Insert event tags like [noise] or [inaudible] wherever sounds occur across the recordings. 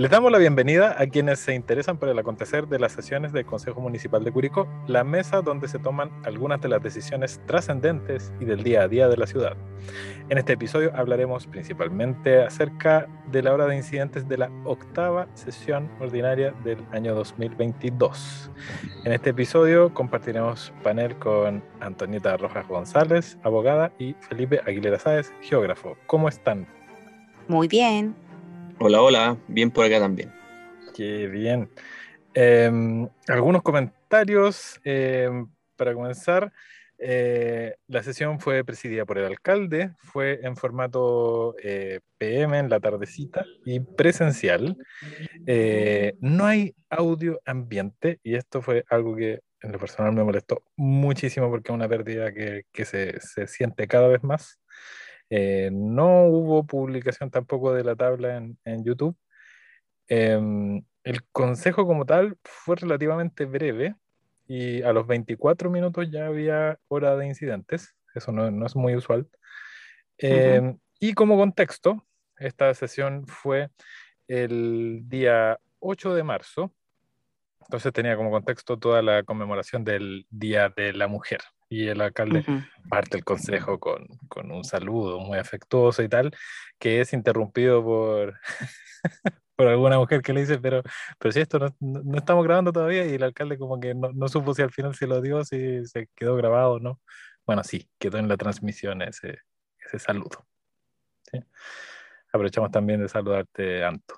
Les damos la bienvenida a quienes se interesan por el acontecer de las sesiones del Consejo Municipal de Curicó, la mesa donde se toman algunas de las decisiones trascendentes y del día a día de la ciudad. En este episodio hablaremos principalmente acerca de la hora de incidentes de la octava sesión ordinaria del año 2022. En este episodio compartiremos panel con Antonieta Rojas González, abogada, y Felipe Aguilera Sáez, geógrafo. ¿Cómo están? Muy bien. Hola, hola, bien por acá también. Qué bien. Em, algunos comentarios em, para comenzar. Eh, la sesión fue presidida por el alcalde, fue en formato eh, PM en la tardecita y presencial. Eh, no hay audio ambiente y esto fue algo que en lo personal me molestó muchísimo porque es una pérdida que, que se, se siente cada vez más. Eh, no hubo publicación tampoco de la tabla en, en YouTube. Em, el consejo como tal fue relativamente breve y a los 24 minutos ya había hora de incidentes. Eso no, no es muy usual. Em, y como contexto, esta sesión fue el día 8 de marzo. Entonces tenía como contexto toda la conmemoración del Día de la Mujer y el alcalde parte el consejo con, con, un saludo muy afectuoso y tal, que es interrumpido por, [laughs] por alguna mujer que le dice, pero, pero si esto no, no, estamos grabando todavía y el alcalde como que no, no, supo si al final se lo dio, si se quedó grabado o no. Bueno, sí, quedó en la transmisión ese, ese saludo. ¿sí? Aprovechamos también de saludarte, Anto,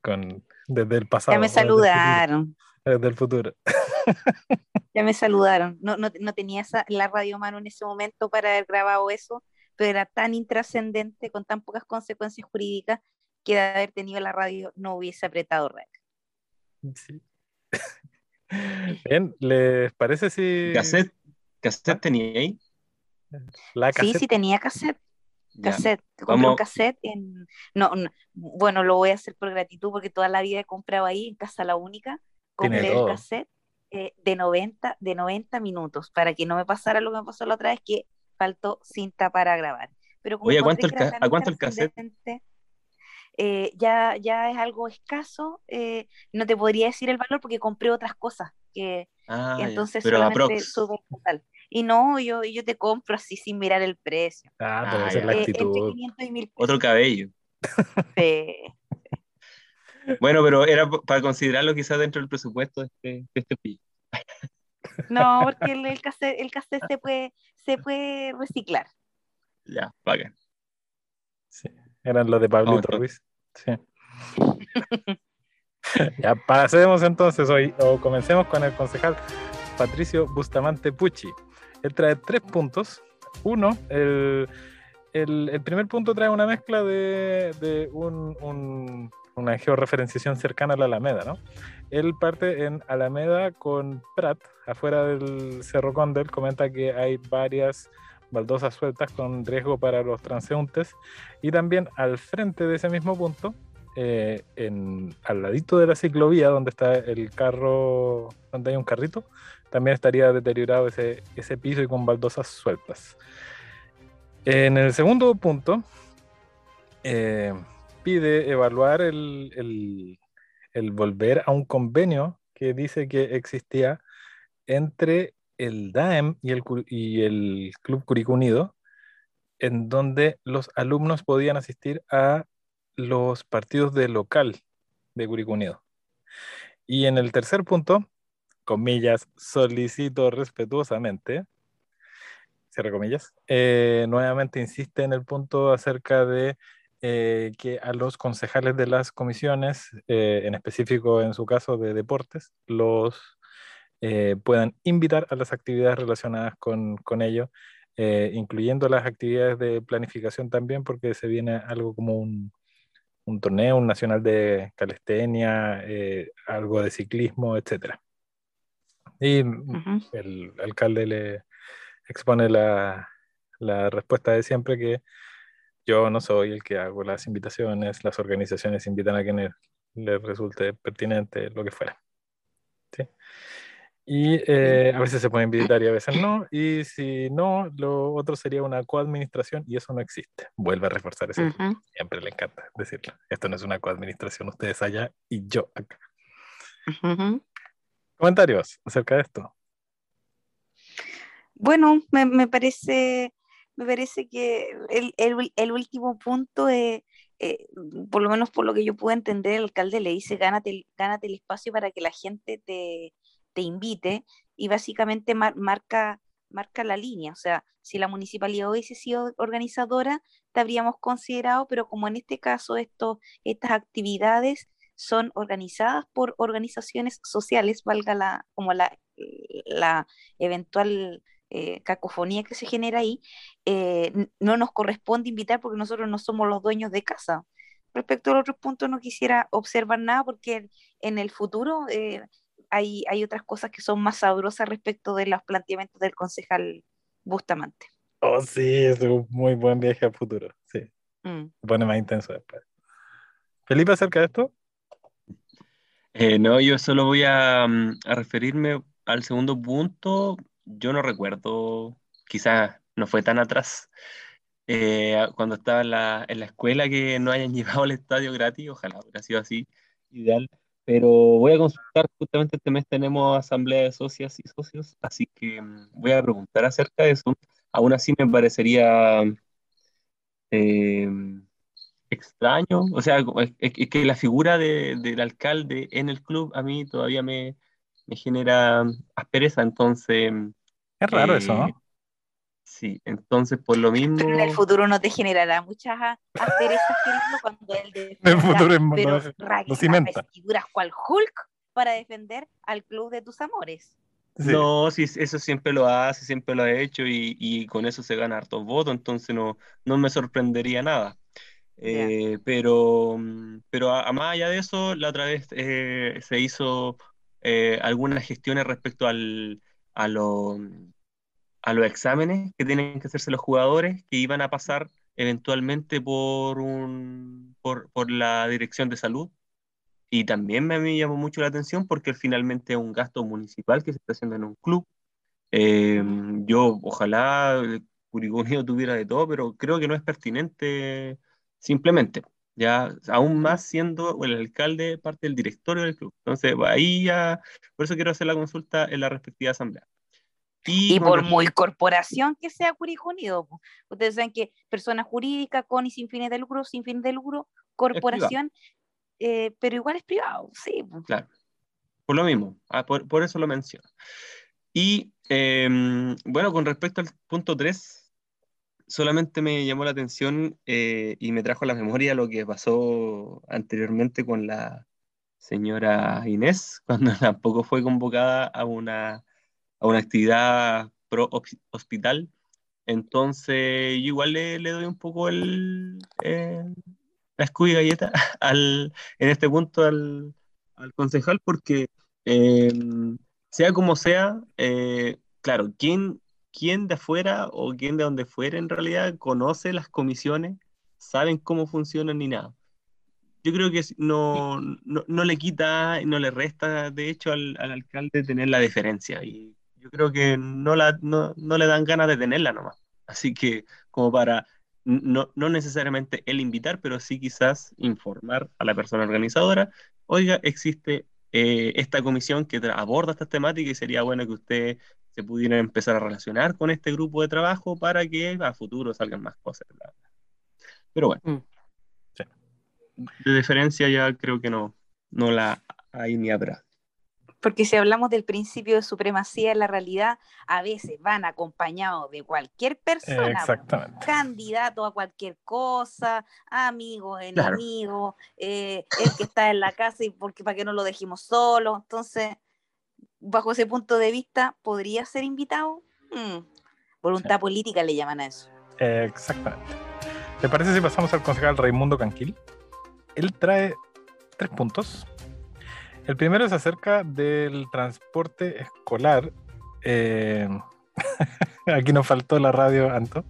con, desde el pasado. Ya me saludaron. Desde el futuro. [laughs] [laughs] ya me saludaron. No, no, no tenía esa, la radio mano en ese momento para haber grabado eso, pero era tan intrascendente, con tan pocas consecuencias jurídicas, que de haber tenido la radio no hubiese apretado rec. Sí. [laughs] Bien, ¿les parece si. ¿Cassette? ¿Cassette tenía ahí? La cassette. Sí, sí tenía cassette. Cassette, ya. compré un cassette en, no, no, bueno, lo voy a hacer por gratitud porque toda la vida he comprado ahí en Casa La Única, compré el cassette eh, de, 90, de 90 minutos para que no me pasara lo que me pasó la otra vez que faltó cinta para grabar. Pero Oye, ¿a cuánto, el, ¿a cuánto el cassette? Eh, ya, ya es algo escaso, eh, no te podría decir el valor porque compré otras cosas que, ah, que entonces pero solamente sube total. Y no, yo, yo te compro así sin mirar el precio. Ah, pero ah, esa es la actitud. entre 500 y 1000 Otro cabello. Sí. Bueno, pero era para considerarlo quizás dentro del presupuesto de este, de este pillo. No, porque el, el, cassette, el cassette se puede, se puede reciclar. Ya, pagan. Sí, eran los de Pablito oh, Ruiz. Sí. ya pasemos entonces hoy, o comencemos con el concejal Patricio Bustamante Pucci. Él trae tres puntos. Uno, el, el, el primer punto trae una mezcla de, de un, un una georreferenciación cercana a la Alameda, ¿no? Él parte en Alameda con Prat, afuera del Cerro Condel, comenta que hay varias baldosas sueltas con riesgo para los transeúntes y también al frente de ese mismo punto, eh, al ladito de la ciclovía donde está el carro, donde hay un carrito, también estaría deteriorado ese, ese piso y con baldosas sueltas. En el segundo punto, eh, pide evaluar el, el, volver a un convenio que dice que existía entre el DAEM y el, y el Club Curicó Unido, en donde los alumnos podían asistir a los partidos de local de Curicó Unido. Y en el tercer punto, comillas, solicito respetuosamente, cierre comillas, eh, nuevamente insiste en el punto acerca de eh, que a los concejales de las comisiones, eh, en específico en su caso de deportes, los eh, puedan invitar a las actividades relacionadas con, con ello, incluyendo las actividades de planificación también, porque se viene algo como un, un torneo, un nacional de calistenia, algo de ciclismo, etc. Y uh -huh. el alcalde le expone la, la respuesta de siempre que yo no soy el que hago las invitaciones, las organizaciones invitan a quienes les resulte pertinente, lo que fuera. ¿sí? Y eh, a veces se puede invitar y a veces no. Y si no, lo otro sería una coadministración y eso no existe. Vuelve a reforzar eso. Siempre le encanta decirlo. Esto no es una coadministración, ustedes allá y yo acá. Comentarios acerca de esto. Bueno, me, parece, me parece que el, último punto es, eh, por lo menos por lo que yo puedo entender, el alcalde le dice, gánate, gánate el espacio para que la gente te, te invite y básicamente marca, marca la línea. O sea, si la municipalidad hubiese sido organizadora, te habríamos considerado, pero como en este caso esto, estas actividades son organizadas por organizaciones sociales, valga la, como la, la eventual eh, cacofonía que se genera ahí, eh, no nos corresponde invitar porque nosotros no somos los dueños de casa. Respecto al otro punto, no quisiera observar nada porque en el futuro eh, hay, otras cosas que son más sabrosas respecto de los planteamientos del concejal Bustamante. Oh, sí, es un muy buen viaje al futuro, sí. Mm. Se pone más intenso después. Felipe, acerca de esto. Eh, no, yo solo voy a, mm, a, referirme al segundo punto. Yo no recuerdo, quizás no fue tan atrás, eh, cuando estaba en la, escuela que no hayan [laughs] llevado al estadio gratis, ojalá hubiera sido así, ideal pero voy a consultar, justamente este mes tenemos asamblea de socias y socios, así que mm, voy a preguntar acerca de eso. Aún así me parecería eh, extraño, o sea, es, que la figura del alcalde en el club a mí todavía me, genera aspereza, entonces... Es raro eso, ¿no? Eh, Sí, entonces por lo mismo. en el futuro no te generará muchas asperezas, cuando él [laughs] de En el futuro pero no, cual Hulk para defender al club de tus amores. No, sí, eso siempre lo hace, siempre lo ha hecho y, y con eso se gana hartos votos, entonces no, no me sorprendería nada. Eh, pero, pero a, más allá de eso, la otra vez eh, se hizo eh, algunas gestiones respecto al, a lo a los exámenes que tienen que hacerse los jugadores que iban a pasar eventualmente por, un, por, por la dirección de salud. Y también me, llamó mucho la atención porque finalmente es un gasto municipal que se está haciendo en un club. Eh, yo ojalá Curicó [laughs] tuviera de todo, pero creo que no es pertinente simplemente, ya aún más siendo el alcalde parte del directorio del club. Entonces, ahí ya, por eso quiero hacer la consulta en la respectiva asamblea. Y, por muy corporación que sea Curicó Unido. Ustedes saben que persona jurídica con y sin fines de lucro, sin fines de lucro, corporación, eh, pero igual es privado, sí. Claro, por lo mismo, ah, por, eso lo menciono. Y em, bueno, con respecto al punto 3, solamente me llamó la atención eh, y me trajo a la memoria lo que pasó anteriormente con la señora Inés, [laughs] cuando tampoco fue convocada a una a una actividad pro hospital. Entonces, yo igual le, le doy un poco el, eh, la escudo galleta [laughs] al, en este punto al, al concejal, porque em, sea como sea, eh, claro, ¿quién, ¿quién de afuera o quién de donde fuera en realidad conoce las comisiones, saben cómo funcionan ni nada? Yo creo que no, no, no le quita, no le resta, de hecho, al, al alcalde tener la deferencia. Y yo creo que no, la, no, no le dan ganas de tenerla nomás. Así que como para no, no, necesariamente el invitar, pero sí quizás informar a la persona organizadora, oiga, existe eh, esta comisión que aborda estas temáticas y sería bueno que usted se pudiera empezar a relacionar con este grupo de trabajo para que a futuro salgan más cosas. Pero bueno, mm. de diferencia ya creo que no, no la hay ni habrá. Porque si hablamos del principio de supremacía en la realidad, a veces van acompañados de cualquier persona, candidato a cualquier cosa, amigos, enemigos, eh, el que está en la casa y porque para que no lo dejemos solo. Entonces, bajo ese punto de vista, ¿podría ser invitado? Hmm, voluntad política le llaman a eso. exactamente. ¿Te parece si pasamos al concejal Raimundo Canquil? Él trae tres puntos el primero es acerca del transporte escolar. Eh, [laughs] aquí nos faltó la radio, Anto,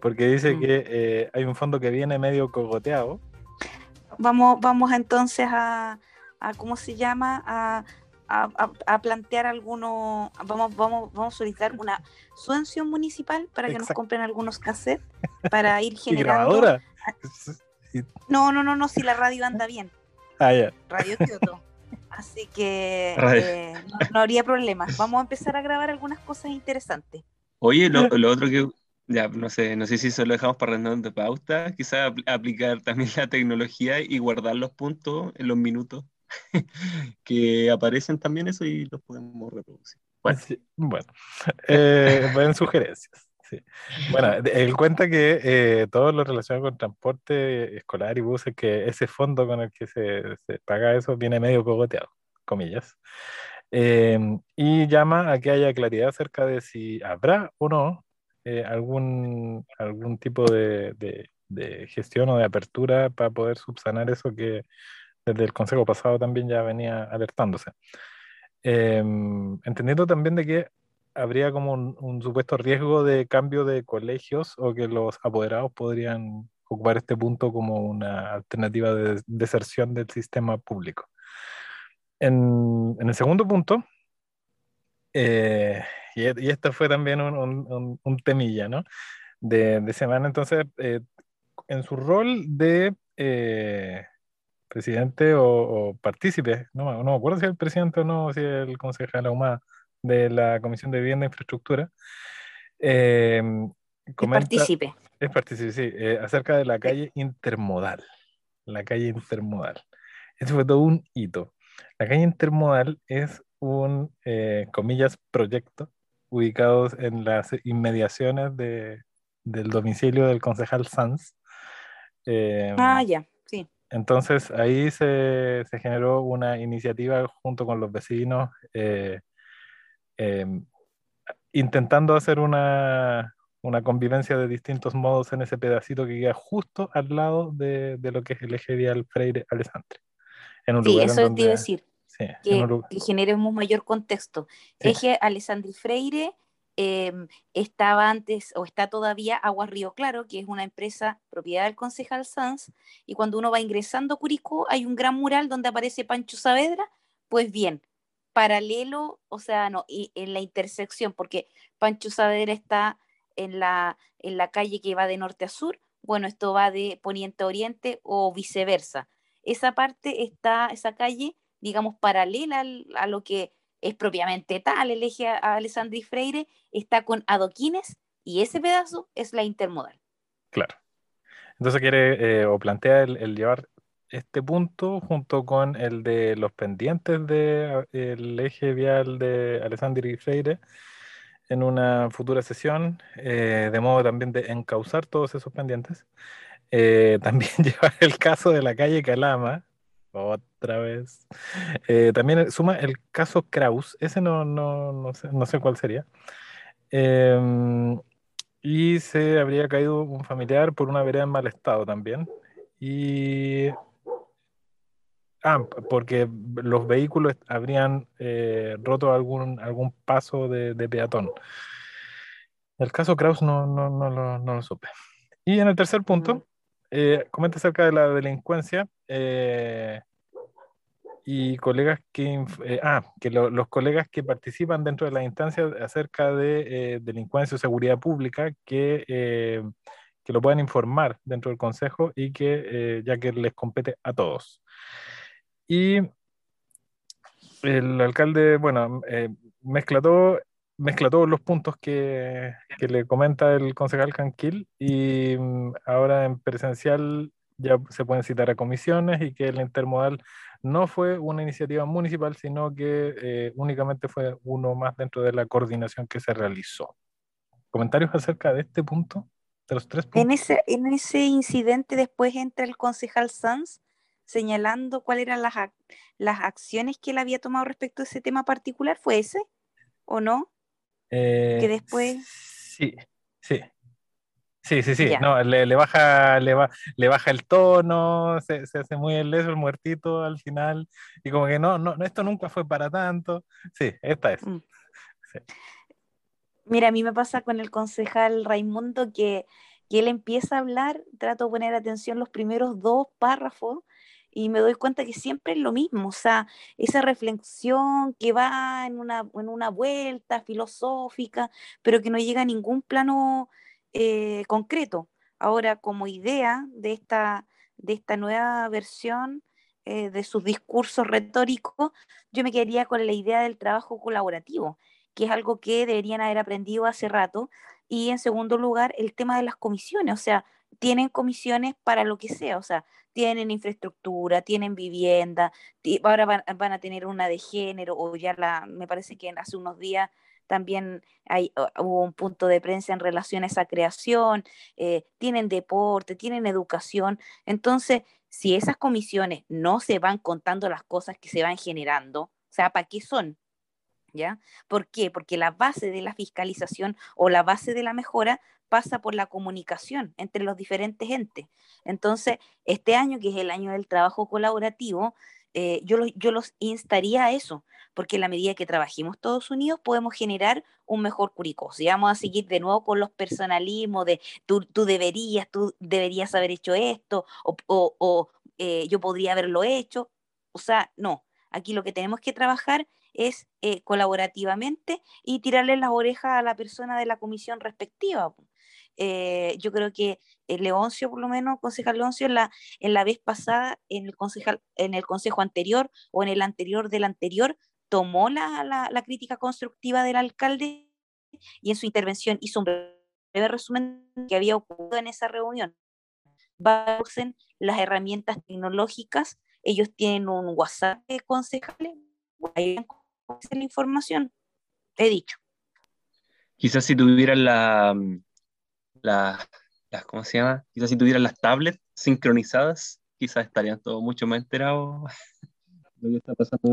porque dice mm. que eh, hay un fondo que viene medio cogoteado. Vamos, vamos entonces a, ¿cómo se llama? A, a, plantear algunos, vamos, vamos, vamos a solicitar una subvención municipal para que nos compren algunos cassettes para ir [laughs] generando. [laughs] No, no, no, no, si la radio anda bien. Ah, ya. Radio Kyoto. Así que eh, no, habría problemas. Vamos a empezar a grabar algunas cosas interesantes. Oye, [laughs] lo, otro que, ya, no sé, no sé si eso lo dejamos para random de pauta, quizás aplicar también la tecnología y guardar los puntos en los minutos [laughs] que aparecen también eso y los podemos reproducir. Bueno, bueno. Eh, [laughs] buenas sugerencias. Bueno, él cuenta que eh, todo lo relacionado con transporte escolar y buses, que ese fondo con el que se, paga eso viene medio cogoteado, comillas. Em, y llama a que haya claridad acerca de si habrá o no eh, algún, algún tipo de, de, gestión o de apertura para poder subsanar eso que desde el consejo pasado también ya venía alertándose. Em, entendiendo también de que habría como un, supuesto riesgo de cambio de colegios o que los apoderados podrían ocupar este punto como una alternativa de deserción del sistema público. En, el segundo punto, eh, y, esto fue también un, temilla, ¿no? De, semana, entonces, eh, en su rol de eh, presidente o, partícipe, no, no me acuerdo si es el presidente o no, si es el concejal Ahumada, de la Comisión de Vivienda e Infraestructura. Eh, partícipe. Es partícipe, sí, eh, acerca de la calle intermodal. La calle intermodal. Eso fue todo un hito. La calle intermodal es un, eh, comillas, proyecto ubicado en las inmediaciones de, del domicilio del concejal Sanz. ah, ya. Entonces ahí se, se, generó una iniciativa junto con los vecinos eh, Em, intentando hacer una, una, convivencia de distintos modos en ese pedacito que queda justo al lado de, de lo que es el eje vial Freire Alessandre. En un sí, eso te iba a decir. que, generemos mayor contexto. Eje Alessandri Freire em, estaba antes o está todavía Aguas Río Claro, que es una empresa propiedad del concejal Sanz, y cuando uno va ingresando a Curicó hay un gran mural donde aparece Pancho Saavedra, pues bien, paralelo, o sea, no, y en la intersección, porque Pancho Saavedra está en la, en la calle que va de norte a sur, bueno, esto va de poniente a oriente o viceversa. Esa parte está, esa calle, digamos, paralela a lo que es propiamente tal, el eje a Alessandri Freire, está con adoquines y ese pedazo es la intermodal. Claro. Entonces quiere eh, o plantea el, llevar este punto junto con el de los pendientes del eje vial de Alessandro y Freire en una futura sesión, eh, de modo también de encauzar todos esos pendientes. Eh, también [laughs] llevar el caso de la calle Calama, otra vez. Eh, también suma el caso Kraus, ese no, no, no, sé, no sé cuál sería. Em, y se habría caído un familiar por una vereda en mal estado también. Y Ah, porque los vehículos habrían eh, roto algún, algún paso de, peatón. El caso Kraus no, no, no, lo, no, lo, supe. Y en el tercer punto, eh, comenta acerca de la delincuencia eh, y colegas que, ah, que los colegas que participan dentro de la instancia acerca de delincuencia o seguridad pública que, que lo puedan informar dentro del consejo y que ya que les compete a todos. Y el alcalde, bueno, eh, mezcla, todo, mezcla todos los puntos que, que, le comenta el concejal Canquil y mm, ahora en presencial ya se pueden citar a comisiones y que el intermodal no fue una iniciativa municipal, sino que eh, únicamente fue uno más dentro de la coordinación que se realizó. ¿Comentarios acerca de este punto? De los tres puntos. En ese, en ese incidente después entra el concejal Sanz señalando cuáles eran las, las acciones que él había tomado respecto a ese tema particular? ¿Fue ese o no? Que eh, después... Sí, sí. Sí, sí, sí, no, le, le, baja, le, va, le baja el tono, se, se, hace muy el el muertito al final, y como que no, no, esto nunca fue para tanto. Sí, esta es. Mm. Mira, a mí me pasa con el concejal Raimundo que, que él empieza a hablar, trato de poner atención los primeros dos párrafos, y me doy cuenta que siempre es lo mismo, o sea, esa reflexión que va en una, en una vuelta filosófica, pero que no llega a ningún plano eh, concreto. Ahora, como idea de esta, de esta nueva versión eh, de sus discursos retóricos, yo me quedaría con la idea del trabajo colaborativo, que es algo que deberían haber aprendido hace rato. Y en segundo lugar, el tema de las comisiones, o sea, tienen comisiones para lo que sea, o sea, tienen infraestructura, tienen vivienda, ahora van, a tener una de género, o ya la, me parece que hace unos días también hay, hubo un punto de prensa en relación a esa creación, eh, tienen deporte, tienen educación. Entonces, si esas comisiones no se van contando las cosas que se van generando, o sea, ¿para qué son? ¿Ya? ¿Por qué? Porque la base de la fiscalización o la base de la mejora pasa por la comunicación entre los diferentes entes. Entonces, este año, que es el año del trabajo colaborativo, eh, yo, yo los instaría a eso, porque en la medida que trabajemos todos unidos podemos generar un mejor curicó. Si vamos a seguir de nuevo con los personalismos de tú, deberías, tú deberías haber hecho esto, o, o, eh, yo podría haberlo hecho, o sea, no, aquí lo que tenemos que trabajar es eh, colaborativamente y tirarle las orejas a la persona de la comisión respectiva. Eh, yo creo que el Leoncio, por lo menos, concejal Leoncio, en la, en la vez pasada, en el, concejal, en el consejo anterior o en el anterior del anterior, tomó la, la, crítica constructiva del alcalde y en su intervención hizo un breve resumen que había ocurrido en esa reunión. Usen las herramientas tecnológicas, ellos tienen un WhatsApp de concejales, ahí la información, he dicho. Quizás si tuvieran la, las, ¿cómo se llama? Quizás si tuvieran las tablets sincronizadas, quizás estarían todos mucho más enterados.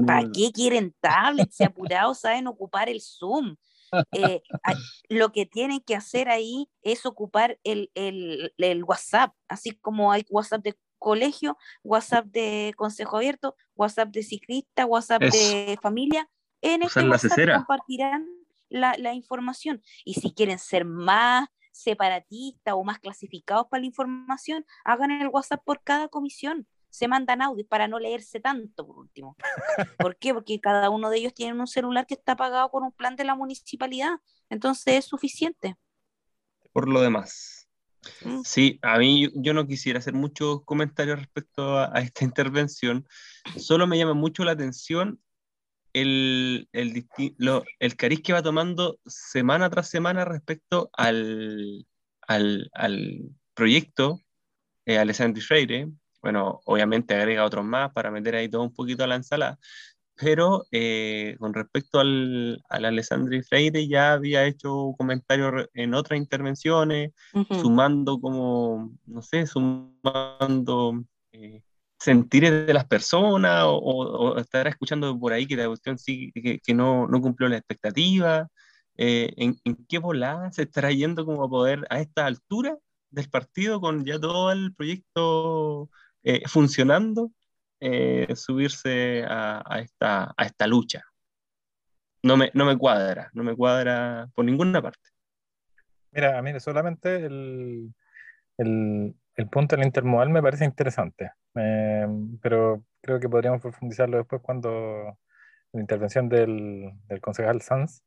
¿Para qué quieren tablets? Si apurados saben ocupar el Zoom. Eh, lo que tienen que hacer ahí es ocupar el, el, el, WhatsApp, así como hay WhatsApp de colegio, WhatsApp de consejo abierto, WhatsApp de ciclista, WhatsApp de familia. En este WhatsApp compartirán la, la, información. Y si quieren ser más separatistas o más clasificados para la información, hagan el WhatsApp por cada comisión. Se mandan audios para no leerse tanto, por último. [laughs] ¿Por qué? Porque cada uno de ellos tiene un celular que está pagado con un plan de la municipalidad. Entonces es suficiente. Por lo demás. Sí, a mí yo no quisiera hacer muchos comentarios respecto a, a esta [laughs] intervención. Solo me llama mucho la atención el, el, cariz que va tomando semana tras semana respecto al, al, proyecto eh, Alessandri Freire. Bueno, obviamente agrega otros más para meter ahí todo un poquito a la ensalada, pero eh, con respecto al, al Alessandri Freire ya había hecho comentarios en otras intervenciones, sumando como, no sé, sumando eh, sentir de las personas o, estar escuchando por ahí que la cuestión sí, que, no, no, cumplió la expectativa? Eh, ¿en, ¿en, qué volada se estará yendo como a poder a esta altura del partido con ya todo el proyecto eh, funcionando, eh, subirse a, esta, a esta lucha? No me, no me cuadra, no me cuadra por ninguna parte. Mira, a mí solamente el, el punto del intermodal me parece interesante, pero creo que podríamos profundizarlo después cuando la intervención del, del concejal Sanz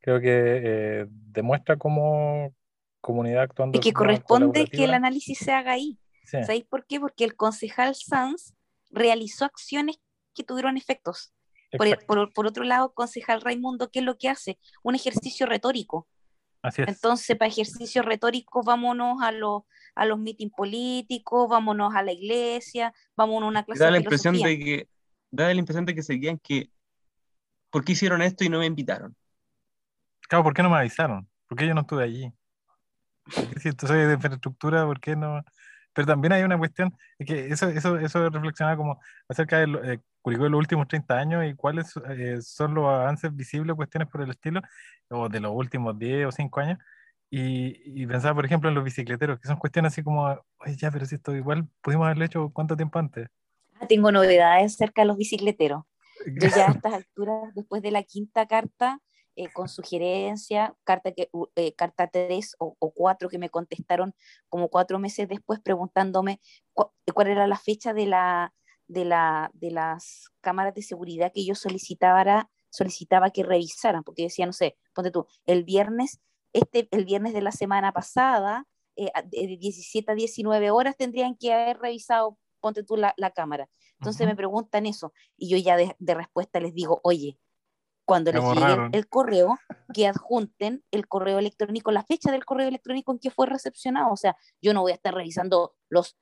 creo que eh, demuestra cómo comunidad actuando. Y que corresponde que el análisis se haga ahí. ¿Sabéis por qué? Porque el concejal Sanz realizó acciones que tuvieron efectos. Por, por, por, otro lado, concejal Raimundo, ¿qué es lo que hace? Un ejercicio retórico. Entonces, para ejercicio retórico, vámonos a los a los meetings políticos, vámonos a la iglesia, vámonos a una clase da la impresión de que Da la impresión de que seguían que, ¿por qué hicieron esto y no me invitaron? Claro, ¿por qué no me avisaron? ¿Por qué yo no estuve allí? Si tú soy de infraestructura, ¿por qué no? Pero también hay una cuestión, es que eso, eso, eso reflexionaba como acerca del eh, Curicó de los últimos 30 años y cuáles eh, son los avances visibles, cuestiones por el estilo, o de los últimos 10 o 5 años, y, y, pensaba, por ejemplo, en los bicicleteros, que son cuestiones así como, oye, ya, pero si esto igual pudimos haberlo hecho cuánto tiempo antes. Ah, tengo novedades acerca de los bicicleteros. Yo ya a [laughs] estas alturas, después de la quinta carta, eh, con sugerencia, carta, que, eh, carta 3 o, o 4 que me contestaron como cuatro meses después preguntándome cuál era la fecha de la, de, la, de las cámaras de seguridad que yo solicitaba, solicitaba que revisaran, porque decía, no sé, ponte tú, el viernes, este, el viernes de la semana pasada, eh, de 17 a 19 horas tendrían que haber revisado, ponte tú, la, cámara. Entonces me preguntan eso y yo ya de, de respuesta les digo, oye, cuando les llegue el correo, que adjunten el correo electrónico, la fecha del correo electrónico en que fue recepcionado. O sea, yo no voy a estar revisando los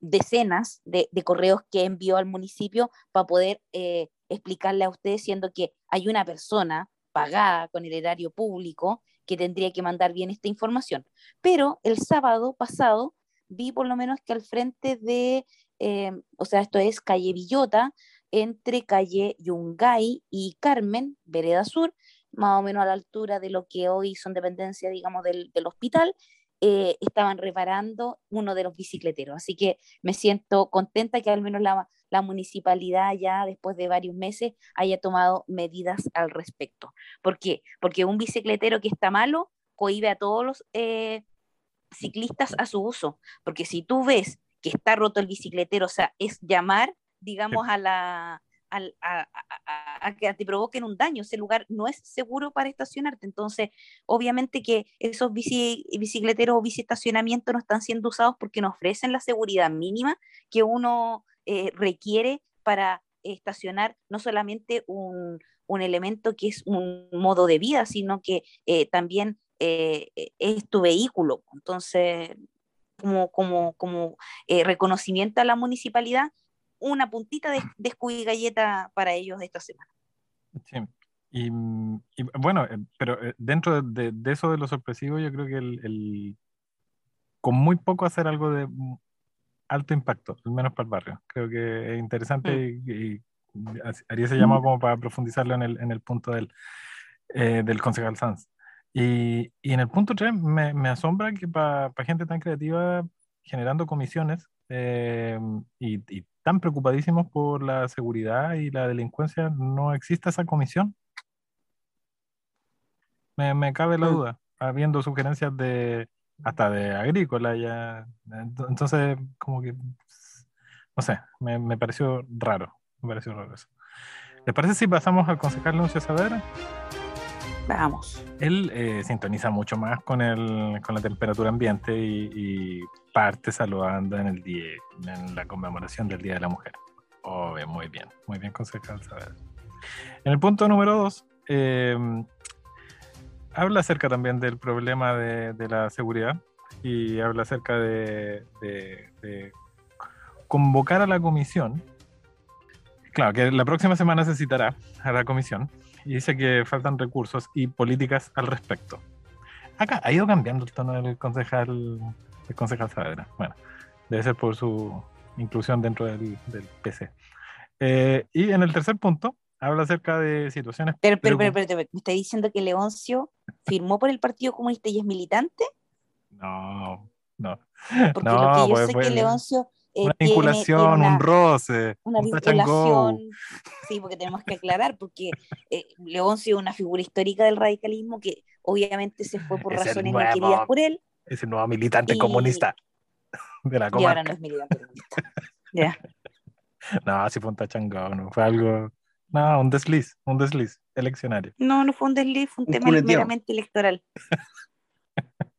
decenas de, correos que envió al municipio para poder eh, explicarle a ustedes, siendo que hay una persona pagada con el erario público que tendría que mandar bien esta información. Pero el sábado pasado vi por lo menos que al frente de, eh, o sea, esto es calle Villota, entre calle Yungay y Carmen, Vereda Sur, más o menos a la altura de lo que hoy son dependencias, digamos, del, hospital, eh, estaban reparando uno de los bicicleteros. Así que me siento contenta que al menos la, la, municipalidad ya después de varios meses haya tomado medidas al respecto. ¿Por qué? Porque un bicicletero que está malo cohibe a todos los eh, ciclistas a su uso. Porque si tú ves que está roto el bicicletero, o sea, es llamar, digamos, a la, a, que te provoquen un daño. Ese lugar no es seguro para estacionarte. Entonces, obviamente que esos bicicleteros o biciestacionamientos no están siendo usados porque no ofrecen la seguridad mínima que uno eh, requiere para estacionar no solamente un, elemento que es un modo de vida, sino que eh, también eh, es tu vehículo. Entonces, como, como, como reconocimiento a la municipalidad, una puntita de, de para ellos esta semana. Sí. Y, bueno, pero dentro de, eso de lo sorpresivo, yo creo que el, con muy poco hacer algo de alto impacto, al menos para el barrio. Creo que es interesante mm. y, haría ese llamado como para profundizarlo en el, en el punto del, eh, del concejal Sanz. Y, y, en el punto 3 me, me asombra que para gente tan creativa generando comisiones y, y, tan preocupadísimos por la seguridad y la delincuencia, no existe esa comisión. Me, me cabe la mm. duda, habiendo sugerencias de hasta de agrícola ya. Entonces, como que, no sé, me, me pareció raro, me pareció raro eso. ¿Les parece si pasamos al concejal Lucio Saavedra? Vamos. Él eh, sintoniza mucho más con, el, con la temperatura ambiente y, parte saludando en el día, en la conmemoración del Día de la Mujer. Oh, muy bien, muy bien concejal saber. En el punto número dos, eh, habla acerca también del problema de, la seguridad y habla acerca de, de, convocar a la comisión. Claro, que la próxima semana se citará a la comisión y dice que faltan recursos y políticas al respecto. Acá ha ido cambiando el tono del concejal, el concejal Saavedra. Bueno, debe ser por su inclusión dentro del, PC. Eh, y en el tercer punto, habla acerca de situaciones. Pero, pero, pero, pero, ¿me está diciendo que Leoncio firmó por el Partido Comunista y es militante? No, no. Porque lo que yo pues, sé que pues, Leoncio eh, una vinculación, un roce. Una vinculación. Sí, porque tenemos que aclarar, porque eh, Leoncio es una figura histórica del radicalismo que obviamente se fue por razones no queridas por él. Es el nuevo militante comunista de la comarca. Y ahora no es militante comunista. ya. [laughs] No, sí fue un tachangón, no fue algo. No, un desliz, un desliz eleccionario. No, no fue un desliz, fue un, tema meramente electoral. [laughs]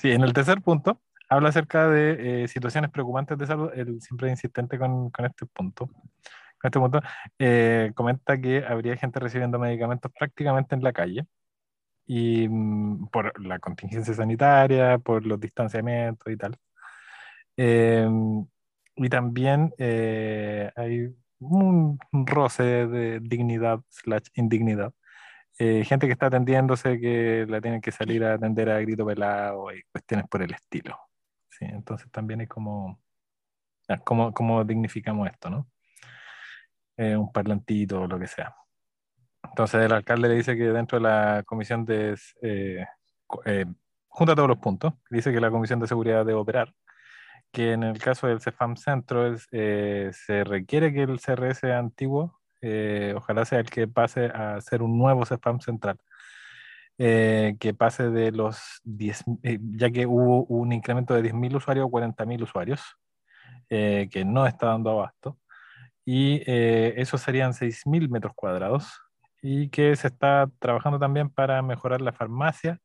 sí, en el tercer punto, habla acerca de eh, situaciones preocupantes de salud, él siempre insistente con, con este punto. Con este punto, eh, comenta que habría gente recibiendo medicamentos prácticamente en la calle y mm, por la contingencia sanitaria, por los distanciamientos y tal. Em, y también eh, hay un roce de dignidad slash indignidad. gente que está atendiéndose que la tienen que salir a atender a grito pelado y cuestiones por el estilo. ¿sí? Entonces también es como, ¿cómo, cómo dignificamos esto, no? Eh, un parlantito o lo que sea. Entonces el alcalde le dice que dentro de la comisión de... Eh, eh, junta todos los puntos, dice que la comisión de seguridad debe operar, que en el caso del CEFAM Centro es, se requiere que el CRS antiguo, ojalá sea el que pase a ser un nuevo CEFAM central, eh, que pase de los 10, eh, ya que hubo un incremento de 10.000 usuarios a 40.000 usuarios, eh, que no está dando abasto. y eh, eso serían 6.000 metros cuadrados y que se está trabajando también para mejorar la farmacia,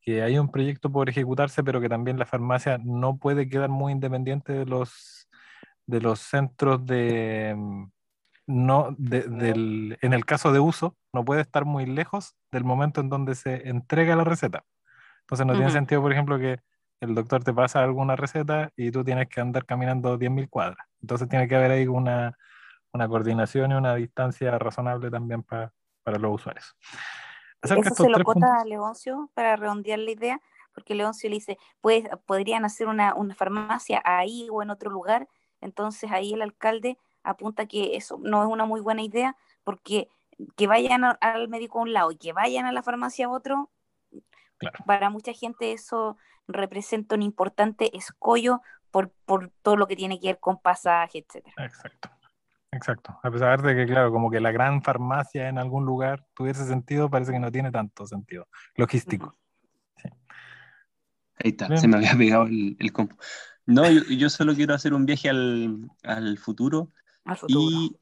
que hay un proyecto por ejecutarse, pero que también la farmacia no puede quedar muy independiente de los, de los centros de... Mm, no, del, en el caso de uso, no puede estar muy lejos del momento en donde se entrega la receta. Entonces no tiene sentido, por ejemplo, que el doctor te pasa alguna receta y tú tienes que andar caminando 10.000 cuadras. Entonces tiene que haber ahí una, una coordinación y una distancia razonable también para, para los usuarios. Eso se lo cota a Leoncio para redondear la idea, porque Leoncio le dice, pues podrían hacer una, una farmacia ahí o en otro lugar. Entonces ahí el alcalde apunta que eso no es una muy buena idea, porque que vayan al médico a un lado y que vayan a la farmacia a otro, para mucha gente eso representa un importante escollo por, por todo lo que tiene que ver con pasaje, etcétera. Exacto. Exacto. A pesar de que, claro, como que la gran farmacia en algún lugar tuviese sentido, parece que no tiene tanto sentido logístico. Ahí está, se me había pegado el, el compu. No, yo, yo, solo quiero hacer un viaje al, al, futuro, y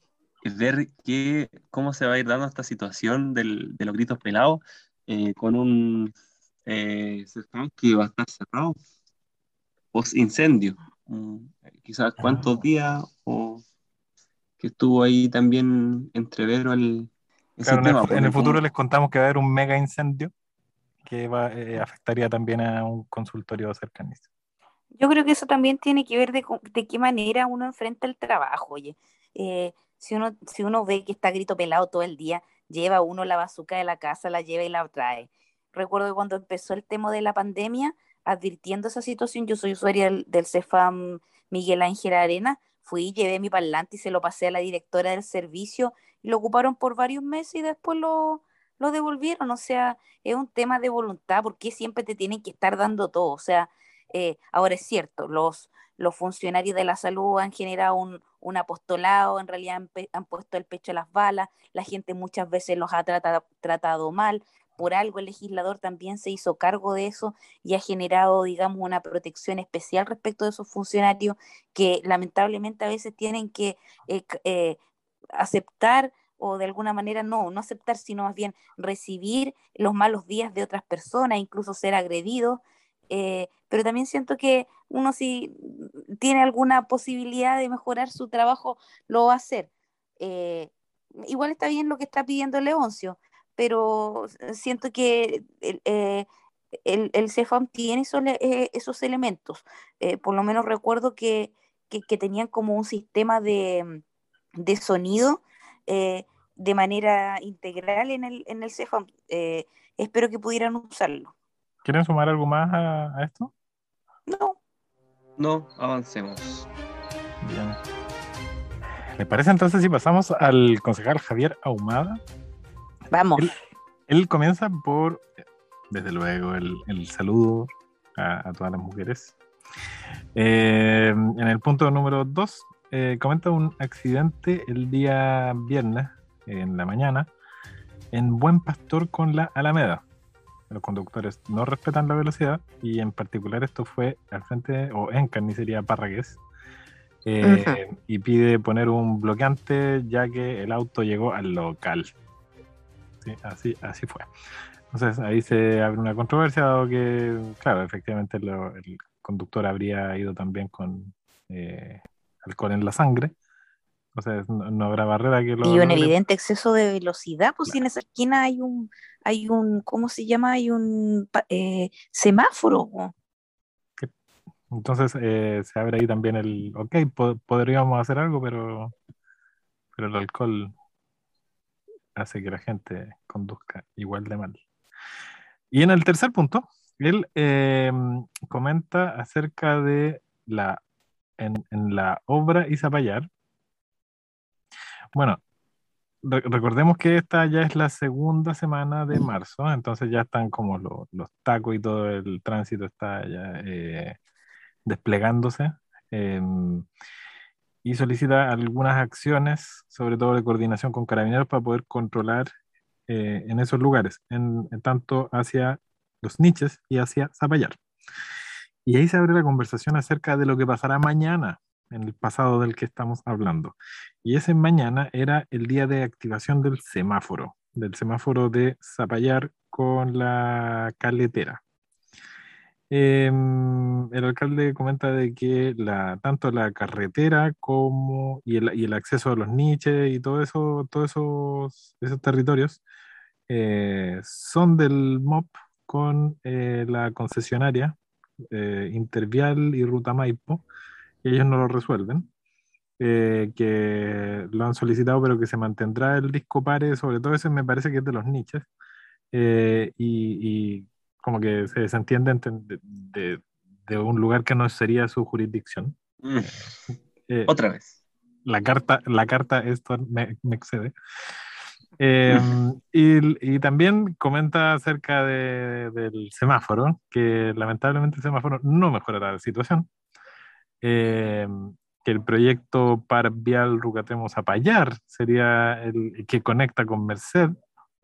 ver que, cómo se va a ir dando esta situación del, de los gritos pelados eh, con un eh, que va a estar cerrado post incendio. Mm, quizás cuántos ah. días o que estuvo ahí también entrevero el, en, el, futuro les contamos que va a haber un mega incendio que va, eh, afectaría también a un consultorio cercano. Yo creo que eso también tiene que ver de, de qué manera uno enfrenta el trabajo. Oye, eh, si, uno, si uno ve que está grito pelado todo el día, lleva uno la bazuca de la casa, la lleva y la trae. Recuerdo que cuando empezó el tema de la pandemia, advirtiendo esa situación, yo soy usuaria del, del CEFAM Miguel Ángel Arena, fui, llevé mi parlante y se lo pasé a la directora del servicio y lo ocuparon por varios meses y después lo, lo devolvieron. O sea, es un tema de voluntad, porque siempre te tienen que estar dando todo. O sea, eh, ahora es cierto, los, los funcionarios de la salud han generado un, un apostolado, en realidad han, puesto el pecho a las balas, la gente muchas veces los ha tratado mal, por algo el legislador también se hizo cargo de eso y ha generado, digamos, una protección especial respecto de esos funcionarios que lamentablemente a veces tienen que eh, eh, aceptar o de alguna manera no, no aceptar, sino más bien recibir los malos días de otras personas, incluso ser agredidos. Eh, pero también siento que uno si tiene alguna posibilidad de mejorar su trabajo, lo va a hacer. igual está bien lo que está pidiendo Leoncio, pero siento que el, eh, el, CEFAM tiene esos, eh, esos elementos. Eh, por lo menos recuerdo que, que, tenían como un sistema de, de sonido de manera integral en el, en el CEFAM. espero que pudieran usarlo. ¿Quieren sumar algo más a, a esto? No. No, avancemos. Bien. ¿Le parece entonces si pasamos al concejal Javier Ahumada? Vamos. Él, comienza por, desde luego, el, saludo a, todas las mujeres. Eh, en el punto número 2, eh, comenta un accidente el día viernes, en la mañana, en Buen Pastor con la Alameda. Los conductores no respetan la velocidad y en particular esto fue al frente o en carnicería Parragués. Eh, y pide poner un bloqueante ya que el auto llegó al local así, así fue. Entonces ahí se abre una controversia, dado que, claro, efectivamente el conductor habría ido también con eh, alcohol en la sangre. O sea, no, habrá barrera que lo. Y un evidente exceso de velocidad, pues si en esa esquina hay un, hay un, ¿cómo se llama? Hay un eh, semáforo. Entonces eh, se abre ahí también el, ok, podríamos hacer algo, pero, pero el alcohol hace que la gente conduzca igual de mal. Y en el tercer punto, él eh, comenta acerca de la, en, la obra Izapayar. Bueno, recordemos que esta ya es la segunda semana de marzo, entonces ya están como los tacos y todo el tránsito está ya eh, desplegándose. Em, y solicita algunas acciones, sobre todo de coordinación con carabineros, para poder controlar eh, en esos lugares, en, tanto hacia los niches y hacia Zapallar. Y ahí se abre la conversación acerca de lo que pasará mañana, en el pasado del que estamos hablando. Y ese mañana era el día de activación del semáforo, del semáforo de Zapallar con la caletera. Em, el alcalde comenta de que la, tanto la carretera como y el, y el acceso a los niches y todo eso, todos esos, esos territorios eh, son del MOP con eh, la concesionaria eh, Intervial y Ruta Maipo, y ellos no lo resuelven. que lo han solicitado, pero que se mantendrá el disco pare, sobre todo ese me parece que es de los niches, y, y como que se desentienden de, de, un lugar que no sería su jurisdicción. Mm. Eh, Otra vez. La carta, la carta esto me, me excede. [laughs] Em, y, y, también comenta acerca de, del semáforo, que lamentablemente el semáforo no mejorará la situación. Em, que el proyecto Par Vial Rucatemo Zapallar sería el que conecta con Merced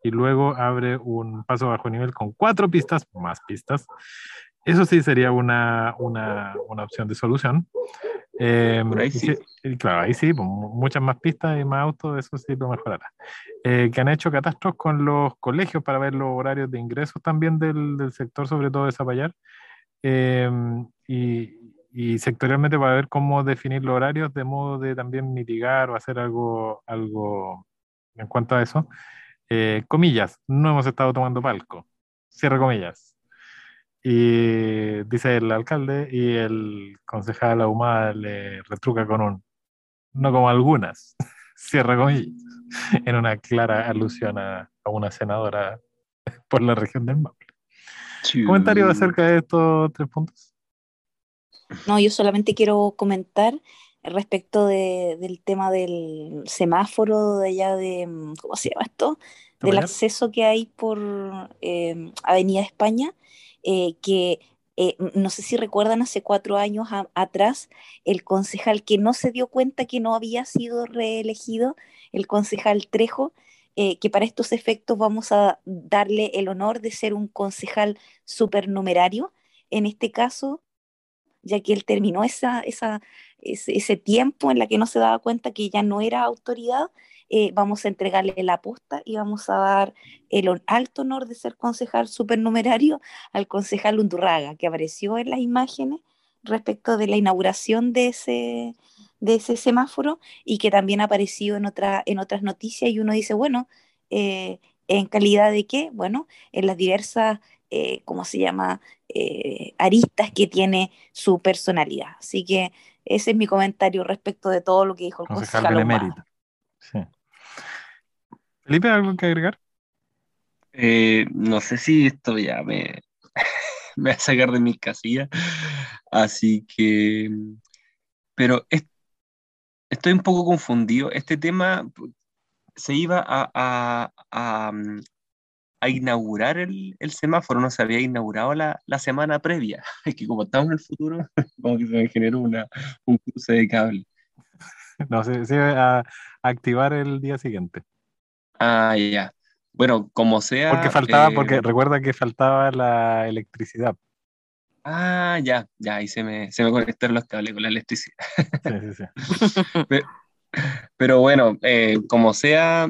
y luego abre un paso bajo nivel con cuatro pistas, más pistas. Eso sí sería una, una, una opción de solución. Eh, ahí sí. claro, ahí sí, pues, muchas más pistas y más autos, eso sí lo mejorará. Eh, que han hecho catastros con los colegios para ver los horarios de ingresos también del, del sector, sobre todo de Zapallar. Eh, y, y, sectorialmente para ver cómo definir los horarios de modo de también mitigar o hacer algo, algo en cuanto a eso. Eh, comillas, no hemos estado tomando palco, cierre comillas. Y dice el alcalde y el concejal Ahumada le retruca con un, no como algunas, [laughs] cierre comillas, [laughs] en una clara alusión a, una senadora [laughs] por la región del Maule. ¿Comentario acerca de estos tres puntos? No, yo solamente quiero comentar respecto del tema del semáforo de allá de, mm, ¿cómo se llama esto? Del acceso que hay por em, Avenida España, eh, que eh, no sé si recuerdan hace cuatro años atrás, el concejal que no se dio cuenta que no había sido reelegido, el concejal Trejo, eh, que para estos efectos vamos a darle el honor de ser un concejal supernumerario. En este caso, ya que él terminó esa, esa, ese, tiempo en la que no se daba cuenta que ya no era autoridad, eh, vamos a entregarle la posta y vamos a dar el alto honor de ser concejal supernumerario al concejal Undurraga, que apareció en las imágenes respecto de la inauguración de ese, de ese semáforo y que también apareció en, otra, en otras noticias y uno dice, bueno, eh, ¿en calidad de qué? Bueno, en las diversas eh, ¿cómo se llama?, eh, aristas que tiene su personalidad. Así que ese es mi comentario respecto de todo lo que dijo el concejal, concejal sí. Felipe, ¿algo que agregar? Eh, no sé si esto ya me, [laughs] me va a sacar de mi casilla, así que, pero estoy un poco confundido. Este tema se iba a, a, mm, a inaugurar el, el, semáforo, no se había inaugurado la, la semana previa. [laughs] Es que como estamos en el futuro, [laughs] como que se me generó una, un cruce de cable. [laughs] No, se, se a, a activar el día siguiente. Ah, ya. Bueno, como sea. Porque faltaba, eh, porque recuerda que faltaba la electricidad. Ah, ya, ya, ahí se me, se me conectaron los cables con la electricidad. Sí, sí, sí. [laughs] pero, pero, bueno, eh, como sea,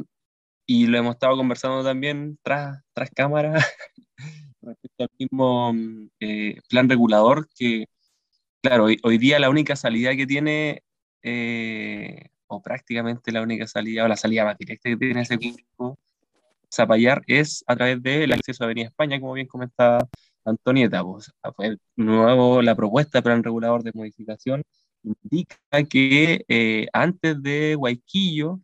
y lo hemos estado conversando también tras, tras cámara [laughs] respecto al mismo eh, plan regulador que, claro, hoy, día la única salida que tiene, eh, o prácticamente la única salida, o la salida más directa que tiene ese grupo, Zapallar, es a través del acceso a Avenida España, como bien comentaba Antonieta. Pues, fue nuevo la propuesta de plan regulador de modificación indica que eh, antes de Guayquillo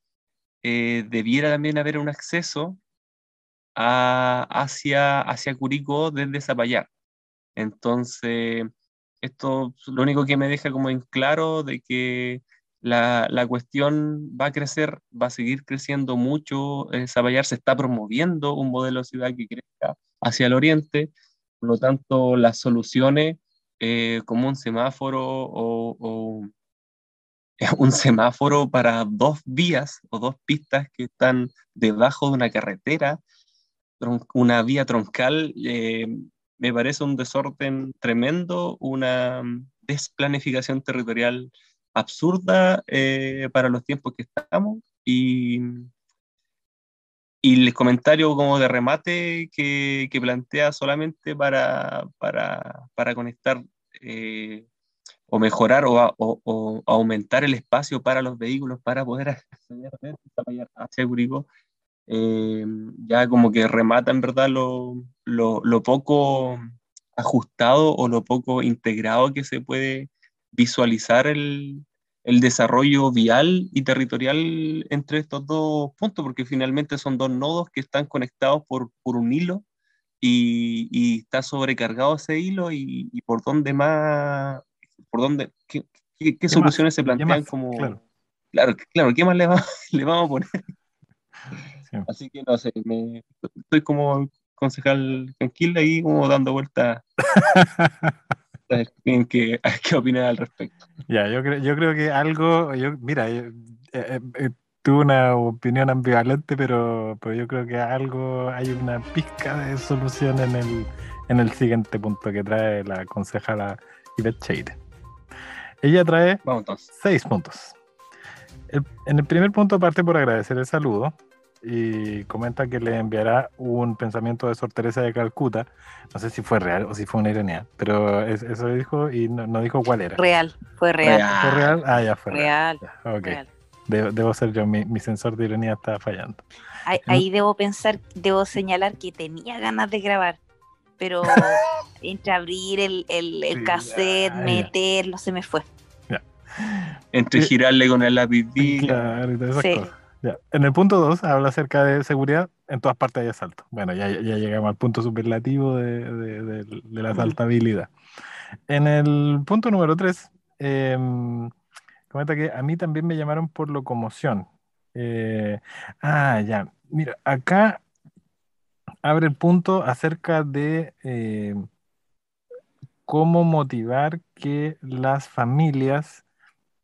eh, debiera también haber un acceso hacia, hacia Curicó desde Zapallar. Entonces, esto lo único que me deja como en claro de que la, la cuestión va a crecer, va a seguir creciendo mucho. En Zapallar se está promoviendo un modelo de ciudad que crezca hacia el oriente, por lo tanto, las soluciones eh, como un semáforo o [laughs] un semáforo para dos vías o dos pistas que están debajo de una carretera, una vía troncal, eh, me parece un desorden tremendo, una desplanificación territorial absurda eh, para los tiempos que estamos y, y el comentario como de remate que, que plantea solamente para, para, para conectar eh, o mejorar o, aumentar el espacio para los vehículos para poder acceder hacia Curicó, eh, ya como que remata en verdad lo, lo, lo, poco ajustado o lo poco integrado que se puede visualizar el, el desarrollo vial y territorial entre estos dos puntos, porque finalmente son dos nodos que están conectados por, por un hilo y, y, está sobrecargado ese hilo y, y, por dónde más, por dónde, qué, qué, soluciones se plantean como... Claro. claro, ¿qué más le, va, [laughs] le vamos a poner? Así que no sé, me, estoy como concejal tranquila y como dando vueltas [laughs] en qué, qué opinas al respecto. Ya, yo, creo, yo creo que algo, yo, mira, eh, eh, eh, tuve una opinión ambivalente, pero, pero yo creo que algo, hay una pizca de solución en el, en el siguiente punto que trae la concejala Ivette Cheire. Ella trae seis puntos. en el primer punto parte por agradecer el saludo, y comenta que le enviará un pensamiento de Sor Teresa de Calcuta. No sé si fue real o si fue una ironía, pero eso dijo y no, dijo cuál era. Real, fue real. ¿Fue real? Ah, ya fue real. Debo, ser yo, mi, sensor de ironía está fallando. Ahí, debo pensar, debo señalar que tenía ganas de grabar, pero [laughs] entre abrir el, el, cassette, meterlo, se me fue. Entre girarle con el lápiz. [laughs] Claro, y todas esas cosas. En el punto 2 habla acerca de seguridad. En todas partes hay asalto. Bueno, ya, ya llegamos al punto superlativo de, la asaltabilidad. En el punto número 3, em, comenta que a mí también me llamaron por locomoción. Eh, ah, ya. Mira, acá abre el punto acerca de eh, cómo motivar que las familias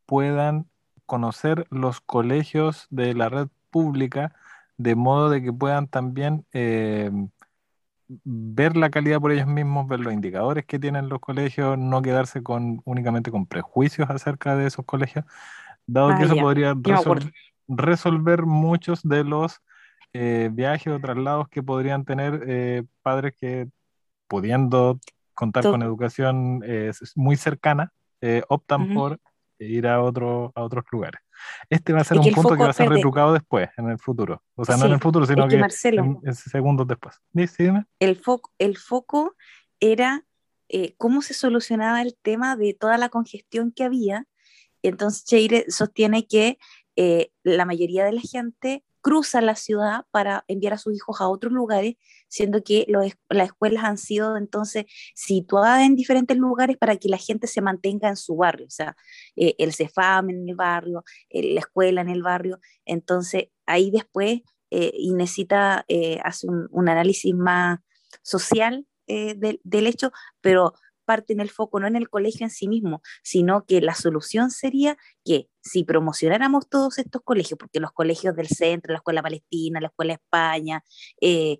puedan conocer los colegios de la red pública de modo de que puedan también eh, ver la calidad por ellos mismos, ver los indicadores que tienen los colegios, no quedarse con únicamente con prejuicios acerca de esos colegios, dado que ah, eso podría resolver muchos de los eh, viajes o traslados que podrían tener eh, padres que pudiendo contar con educación muy cercana, optan por ir a, otro, a otros lugares. Este va a ser un punto que va a ser retrucado después, en el futuro. O sea, no en el futuro, sino que, en, segundos después. El, foco, el foco era eh, cómo se solucionaba el tema de toda la congestión que había. Entonces Cheire sostiene que eh, la mayoría de la gente cruza la ciudad para enviar a sus hijos a otros lugares, siendo que las escuelas han sido entonces situadas en diferentes lugares para que la gente se mantenga en su barrio, o sea, eh, el CEFAM en el barrio, eh, la escuela en el barrio, entonces ahí después eh, y necesita hacer un, análisis más social del hecho, pero parte en el foco, no en el colegio en sí mismo, sino que la solución sería que si promocionáramos todos estos colegios, porque los colegios del centro, la Escuela Palestina, la Escuela España, eh,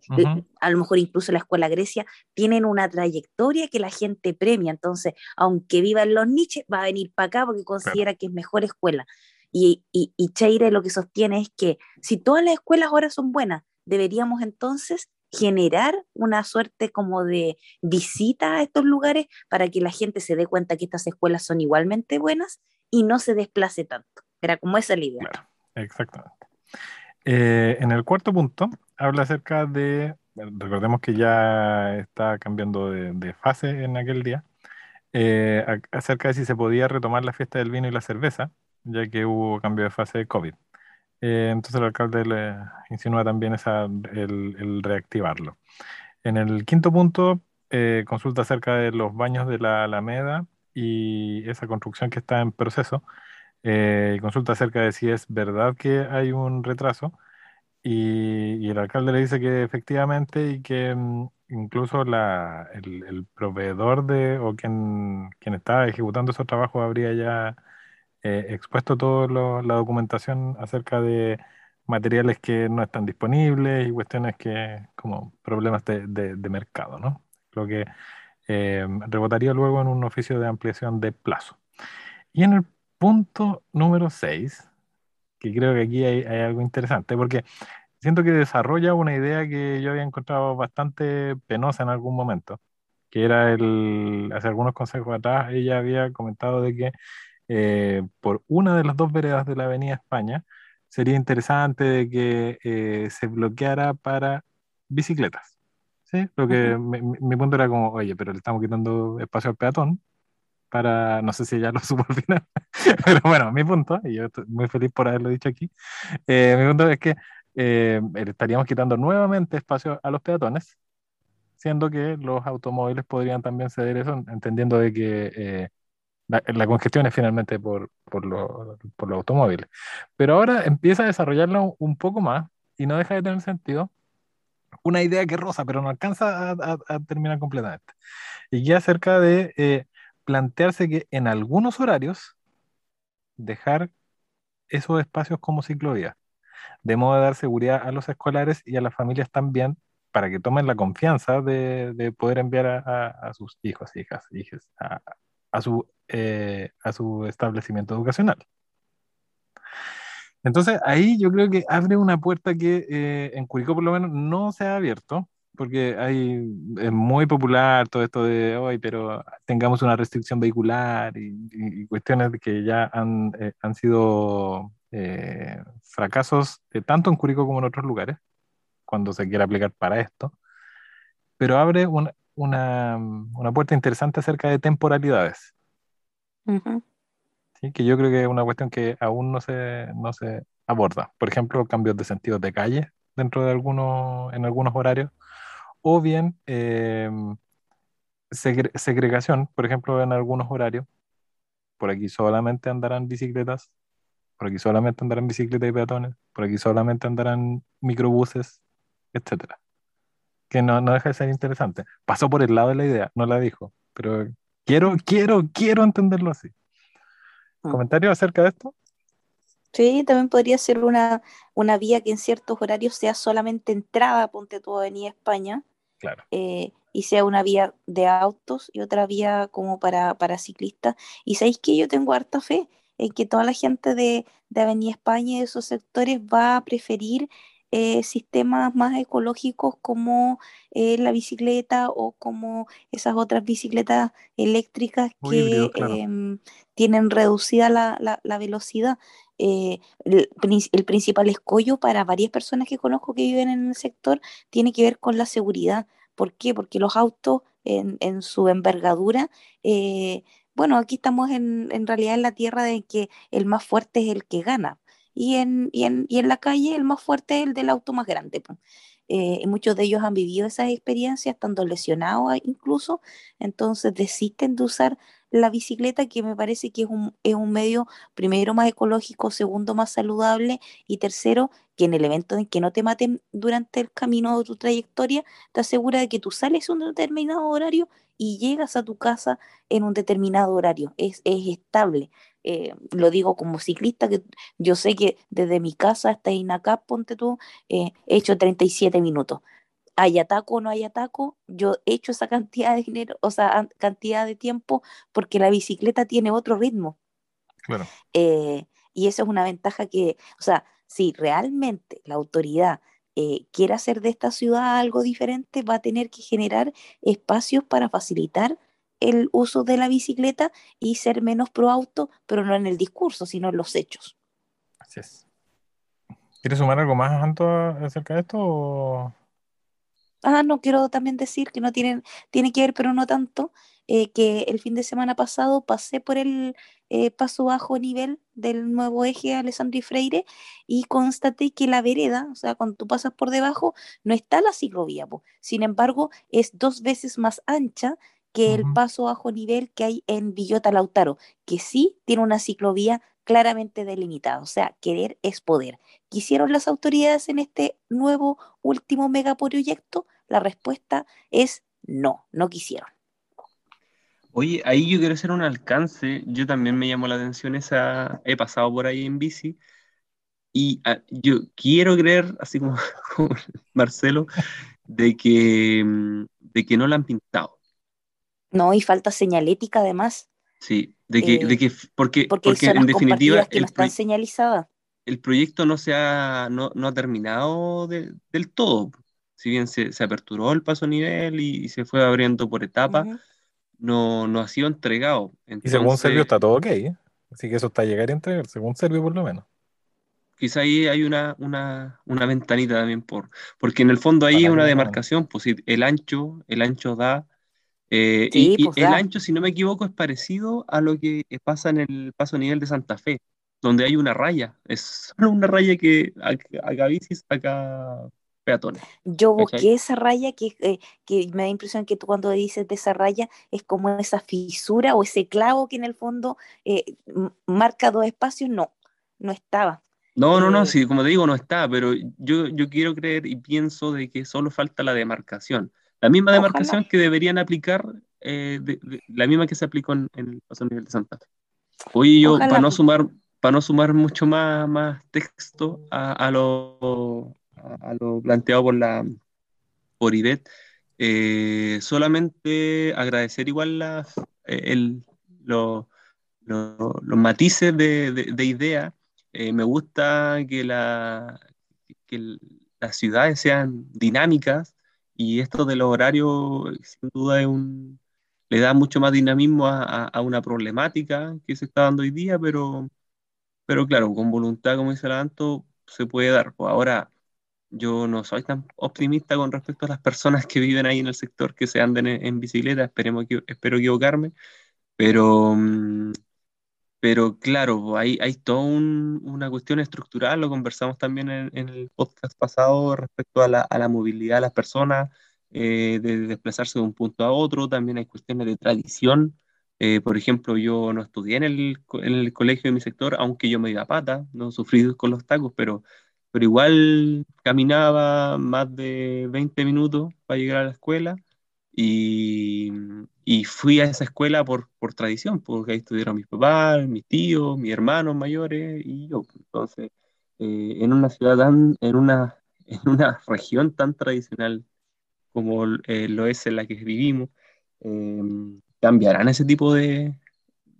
a lo mejor incluso la Escuela Grecia, tienen una trayectoria que la gente premia. Entonces, aunque viva en los niches, va a venir para acá porque considera que es mejor escuela. Y, y, y Cheire lo que sostiene es que si todas las escuelas ahora son buenas, deberíamos entonces generar una suerte como de visita a estos lugares para que la gente se dé cuenta que estas escuelas son igualmente buenas y no se desplace tanto. Era como esa la idea. Claro, exactamente. Eh, en el cuarto punto habla acerca de, recordemos que ya está cambiando de, fase en aquel día, eh, acerca de si se podía retomar la fiesta del vino y la cerveza, ya que hubo cambio de fase de COVID. Eh, entonces el alcalde le insinúa también esa, el, reactivarlo. En el quinto punto, eh, consulta acerca de los baños de la Alameda y esa construcción que está en proceso. Eh, y consulta acerca de si es verdad que hay un retraso. Y, el alcalde le dice que efectivamente y que mm, incluso la, el, proveedor de o quien, quien está ejecutando esos trabajos habría ya eh, expuesto toda la documentación acerca de materiales que no están disponibles y cuestiones que, como problemas de, de, mercado, ¿no? Lo que eh, rebotaría luego en un oficio de ampliación de plazo. Y en el punto número 6, que creo que aquí hay, algo interesante, porque siento que desarrolla una idea que yo había encontrado bastante penosa en algún momento, que era el, hace algunos consejos atrás, ella había comentado de que eh, por una de las dos veredas de la Avenida España sería interesante de que eh, se bloqueara para bicicletas. ¿sí? Lo que mi, punto era como, oye, pero le estamos quitando espacio al peatón para, no sé si ya lo supo al final, pero bueno, mi punto, y yo estoy muy feliz por haberlo dicho aquí, eh, mi punto es que estaríamos quitando nuevamente espacio a los peatones, siendo que los automóviles podrían también ceder eso, entendiendo de que la, congestión es finalmente por, por, por, los automóviles. Pero ahora empieza a desarrollarlo un poco más y no deja de tener sentido. Una idea que rosa, pero no alcanza a, terminar completamente. Y ya acerca de eh, plantearse que en algunos horarios dejar esos espacios como ciclovía, de modo de dar seguridad a los escolares y a las familias también para que tomen la confianza de, de poder enviar a, a, sus hijos, hijas, hijas a, a su, eh, a su establecimiento educacional. Entonces ahí yo creo que abre una puerta que eh, en Curicó por lo menos no se ha abierto, porque hay, es muy popular todo esto de hoy, pero tengamos una restricción vehicular y, cuestiones que ya han, eh, han sido fracasos tanto en Curicó como en otros lugares, cuando se quiere aplicar para esto, pero abre una, una, una puerta interesante acerca de temporalidades. ¿sí? Que yo creo que es una cuestión que aún no se, no se aborda. Por ejemplo, cambios de sentido de calle dentro de algunos, en algunos horarios, o bien eh, segregación, por ejemplo, en algunos horarios. Por aquí solamente andarán bicicletas, por aquí solamente andarán bicicletas y peatones, por aquí solamente andarán microbuses, etcétera que no, no deja de ser interesante. Pasó por el lado de la idea, no la dijo, pero quiero, quiero, quiero entenderlo así. Mm. ¿Comentario acerca de esto? Sí, también podría ser una, una vía que en ciertos horarios sea solamente entrada, ponte tu Avenida España, claro. Eh, y sea una vía de autos y otra vía como para, para ciclistas. Y sabéis que yo tengo harta fe en que toda la gente de, de Avenida España y de esos sectores va a preferir eh, sistemas más ecológicos como eh, la bicicleta o como esas otras bicicletas eléctricas que em, tienen reducida la, velocidad. Eh, el, principal escollo para varias personas que conozco que viven en el sector tiene que ver con la seguridad. ¿Por qué? Porque los autos en, en su envergadura bueno, aquí estamos en, en, realidad en la tierra de que el más fuerte es el que gana y en, y en, y en la calle el más fuerte es el del auto más grande. Eh, muchos de ellos han vivido esas experiencias, estando lesionados incluso, entonces desisten de usar la bicicleta, que me parece que es un, es un medio, primero, más ecológico, segundo, más saludable, y tercero, que en el evento en que no te maten durante el camino de tu trayectoria, te asegura de que tú sales en un determinado horario y llegas a tu casa en un determinado horario. Es, es estable. Eh, lo digo como ciclista, que yo sé que desde mi casa hasta Inacap, ponte tú, eh, he hecho 37 minutos. Hay ataco o no hay ataco, yo he hecho esa [laughs] cantidad de dinero, o sea, cantidad de tiempo, porque la bicicleta tiene otro ritmo. Eh, y eso es una ventaja que, o sea, si realmente la autoridad quiere hacer de esta ciudad algo diferente, va a tener que generar espacios para facilitar el uso de la bicicleta y ser menos pro auto, pero no en el discurso, sino en los hechos. Así es. ¿Quieres sumar algo más, Anto, acerca de esto? Ah, no, quiero también decir que no tienen, tiene que ver, pero no tanto, eh, que el fin de semana pasado pasé por el eh, paso bajo nivel del nuevo eje Alessandro y Freire y constaté que la vereda, o sea, cuando tú pasas por debajo, no está la ciclovía, sin embargo, es dos veces más ancha que el paso bajo nivel que hay en Villota Lautaro, que sí tiene una ciclovía claramente delimitada. O sea, querer es poder. ¿Quisieron las autoridades en este nuevo último megaproyecto? La respuesta es no, no quisieron. Oye, ahí yo quiero hacer un alcance. Yo también me llamó la atención esa. He pasado por ahí en bici y ah, yo quiero creer, así como, [laughs] como Marcelo, de que, mm, de que no la han pintado no, y falta señalética además. Sí, de que, de que porque, porque, en definitiva que no están señalizadas. El proyecto no se ha, no, no ha terminado del todo. Si bien se, se, aperturó el paso a nivel y, se fue abriendo por etapas, no, no ha sido entregado. y según Servio está todo ok, ¿eh? así que eso está a llegar a entregar, según Servio por lo menos. Quizá ahí hay una, una, una ventanita también por, porque en el fondo ahí hay una demarcación, pues el ancho, el ancho da, eh, y, pues el ancho, si no me equivoco, es parecido a lo que pasa en el paso a nivel de Santa Fe, donde hay una raya, es solo una raya que acá bicis, acá peatones. Yo busqué esa raya que, eh, que, me da impresión que tú cuando dices de esa raya es como esa fisura o ese clavo que en el fondo eh, marca dos espacios. No, no estaba. No, no, no, sí, como te digo, no está, pero yo, yo quiero creer y pienso de que solo falta la demarcación. La misma demarcación que deberían aplicar, la misma que se aplicó en, el paso nivel de Santa Fe. Oye, yo, para no sumar, para no sumar mucho más, más texto a, a lo a, lo planteado por la por Ivette. Eh, solamente agradecer igual las, eh, el, los matices de, de, idea. Eh, me gusta que, la, que las ciudades sean dinámicas y esto de los horarios sin duda es un, le da mucho más dinamismo a, a, una problemática que se está dando hoy día, pero, pero claro, con voluntad, como dice Anto, se puede dar. Pues ahora, yo no soy tan optimista con respecto a las personas que viven ahí en el sector que se anden en, bicicleta, esperemos espero equivocarme, pero, mm, pero claro, hay, hay toda una cuestión estructural, lo conversamos también en, el podcast pasado respecto a la, a la movilidad de las personas, eh, de desplazarse de un punto a otro, también hay cuestiones de tradición. Eh, por ejemplo, yo no estudié en el, en el colegio de mi sector, aunque yo me iba a pata, no sufrí con los tacos, pero pero igual caminaba más de 20 minutos para llegar a la escuela y, y fui a esa escuela por, por, tradición, porque ahí estudiaron mis papás, mis tíos, mis hermanos mayores y yo. Entonces, eh, en una ciudad tan, en una, [laughs] en una región tan tradicional como eh, lo es en la que vivimos, em, cambiarán ese tipo de,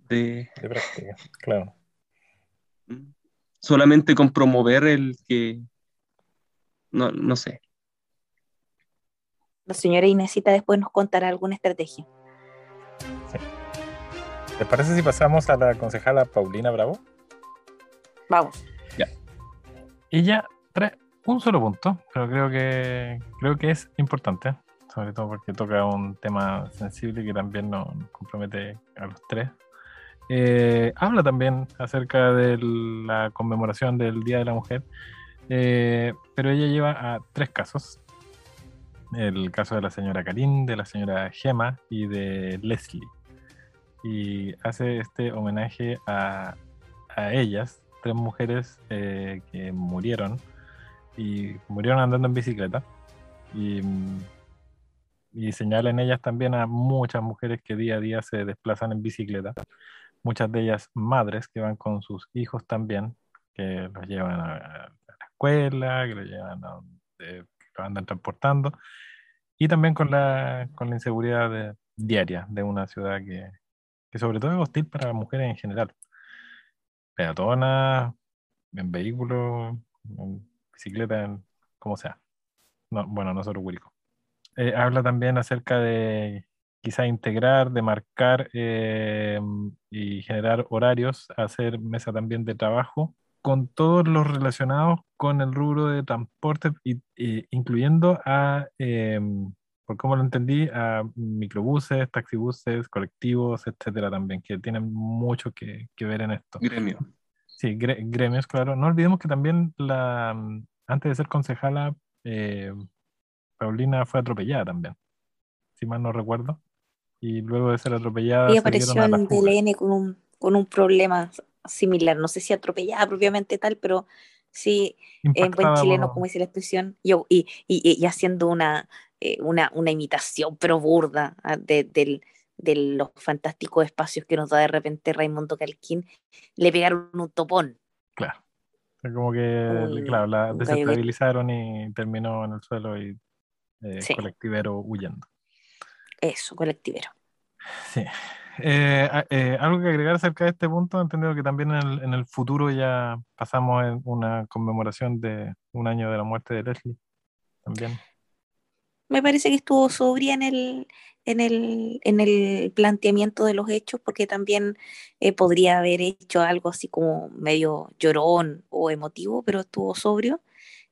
de, de práctica, claro. Solamente con promover el que, no, no sé. La señora Inesita después nos contará alguna estrategia. Sí. ¿Te parece si pasamos a la concejala Paulina Bravo? Vamos. Ya. Ella trae un solo punto, pero creo que creo que es importante, sobre todo porque toca un tema sensible que también nos compromete a los tres eh, habla también acerca de la conmemoración del Día de la Mujer, eh, pero ella lleva a tres casos. El caso de la señora Karin, de la señora Gemma y de Leslie. Y hace este homenaje a, ellas, tres mujeres eh, que murieron y murieron andando en bicicleta. Y, y señala en ellas también a muchas mujeres que día a día se desplazan en bicicleta muchas de ellas madres que van con sus hijos también, que los llevan a, la escuela, que los llevan a los andan transportando, y también con la, con la inseguridad diaria de una ciudad que, que sobre todo es hostil para las mujeres en general. Peatonas, en vehículos, en bicicleta, en, como sea. No, bueno, no solo Curicó. Eh, habla también acerca de quizá integrar, demarcar eh, y generar horarios, hacer mesa también de trabajo con todos los relacionados con el rubro de transporte, y, incluyendo a, eh, por como lo entendí, a microbuses, taxibuses, colectivos, etcétera también, que tienen mucho que, ver en esto. Gremio. Sí, gremios, claro. No olvidemos que también la, antes de ser concejala, eh, Paulina fue atropellada también, si mal no recuerdo y luego de ser atropellada. Y apareció en DLN con un, con un problema similar, no sé si atropellada propiamente tal, pero sí, en buen chileno, como dice la expresión, y, y, y, haciendo una, eh, una, una, imitación pero burda ah, de, de, los fantásticos espacios que nos da de repente Raimundo Calquín, le pegaron un topón. Claro. Como que, claro, la desestabilizaron y terminó en el suelo y eh, colectivero huyendo. Eso, colectivero. Sí. Eh, eh, algo que agregar acerca de este punto, entendido que también en el, en el, futuro ya pasamos en una conmemoración de un año de la muerte de Leslie. También. Me parece que estuvo sobria en el, en el, en el planteamiento de los hechos, porque también eh, podría haber hecho algo así como medio llorón o emotivo, pero estuvo sobrio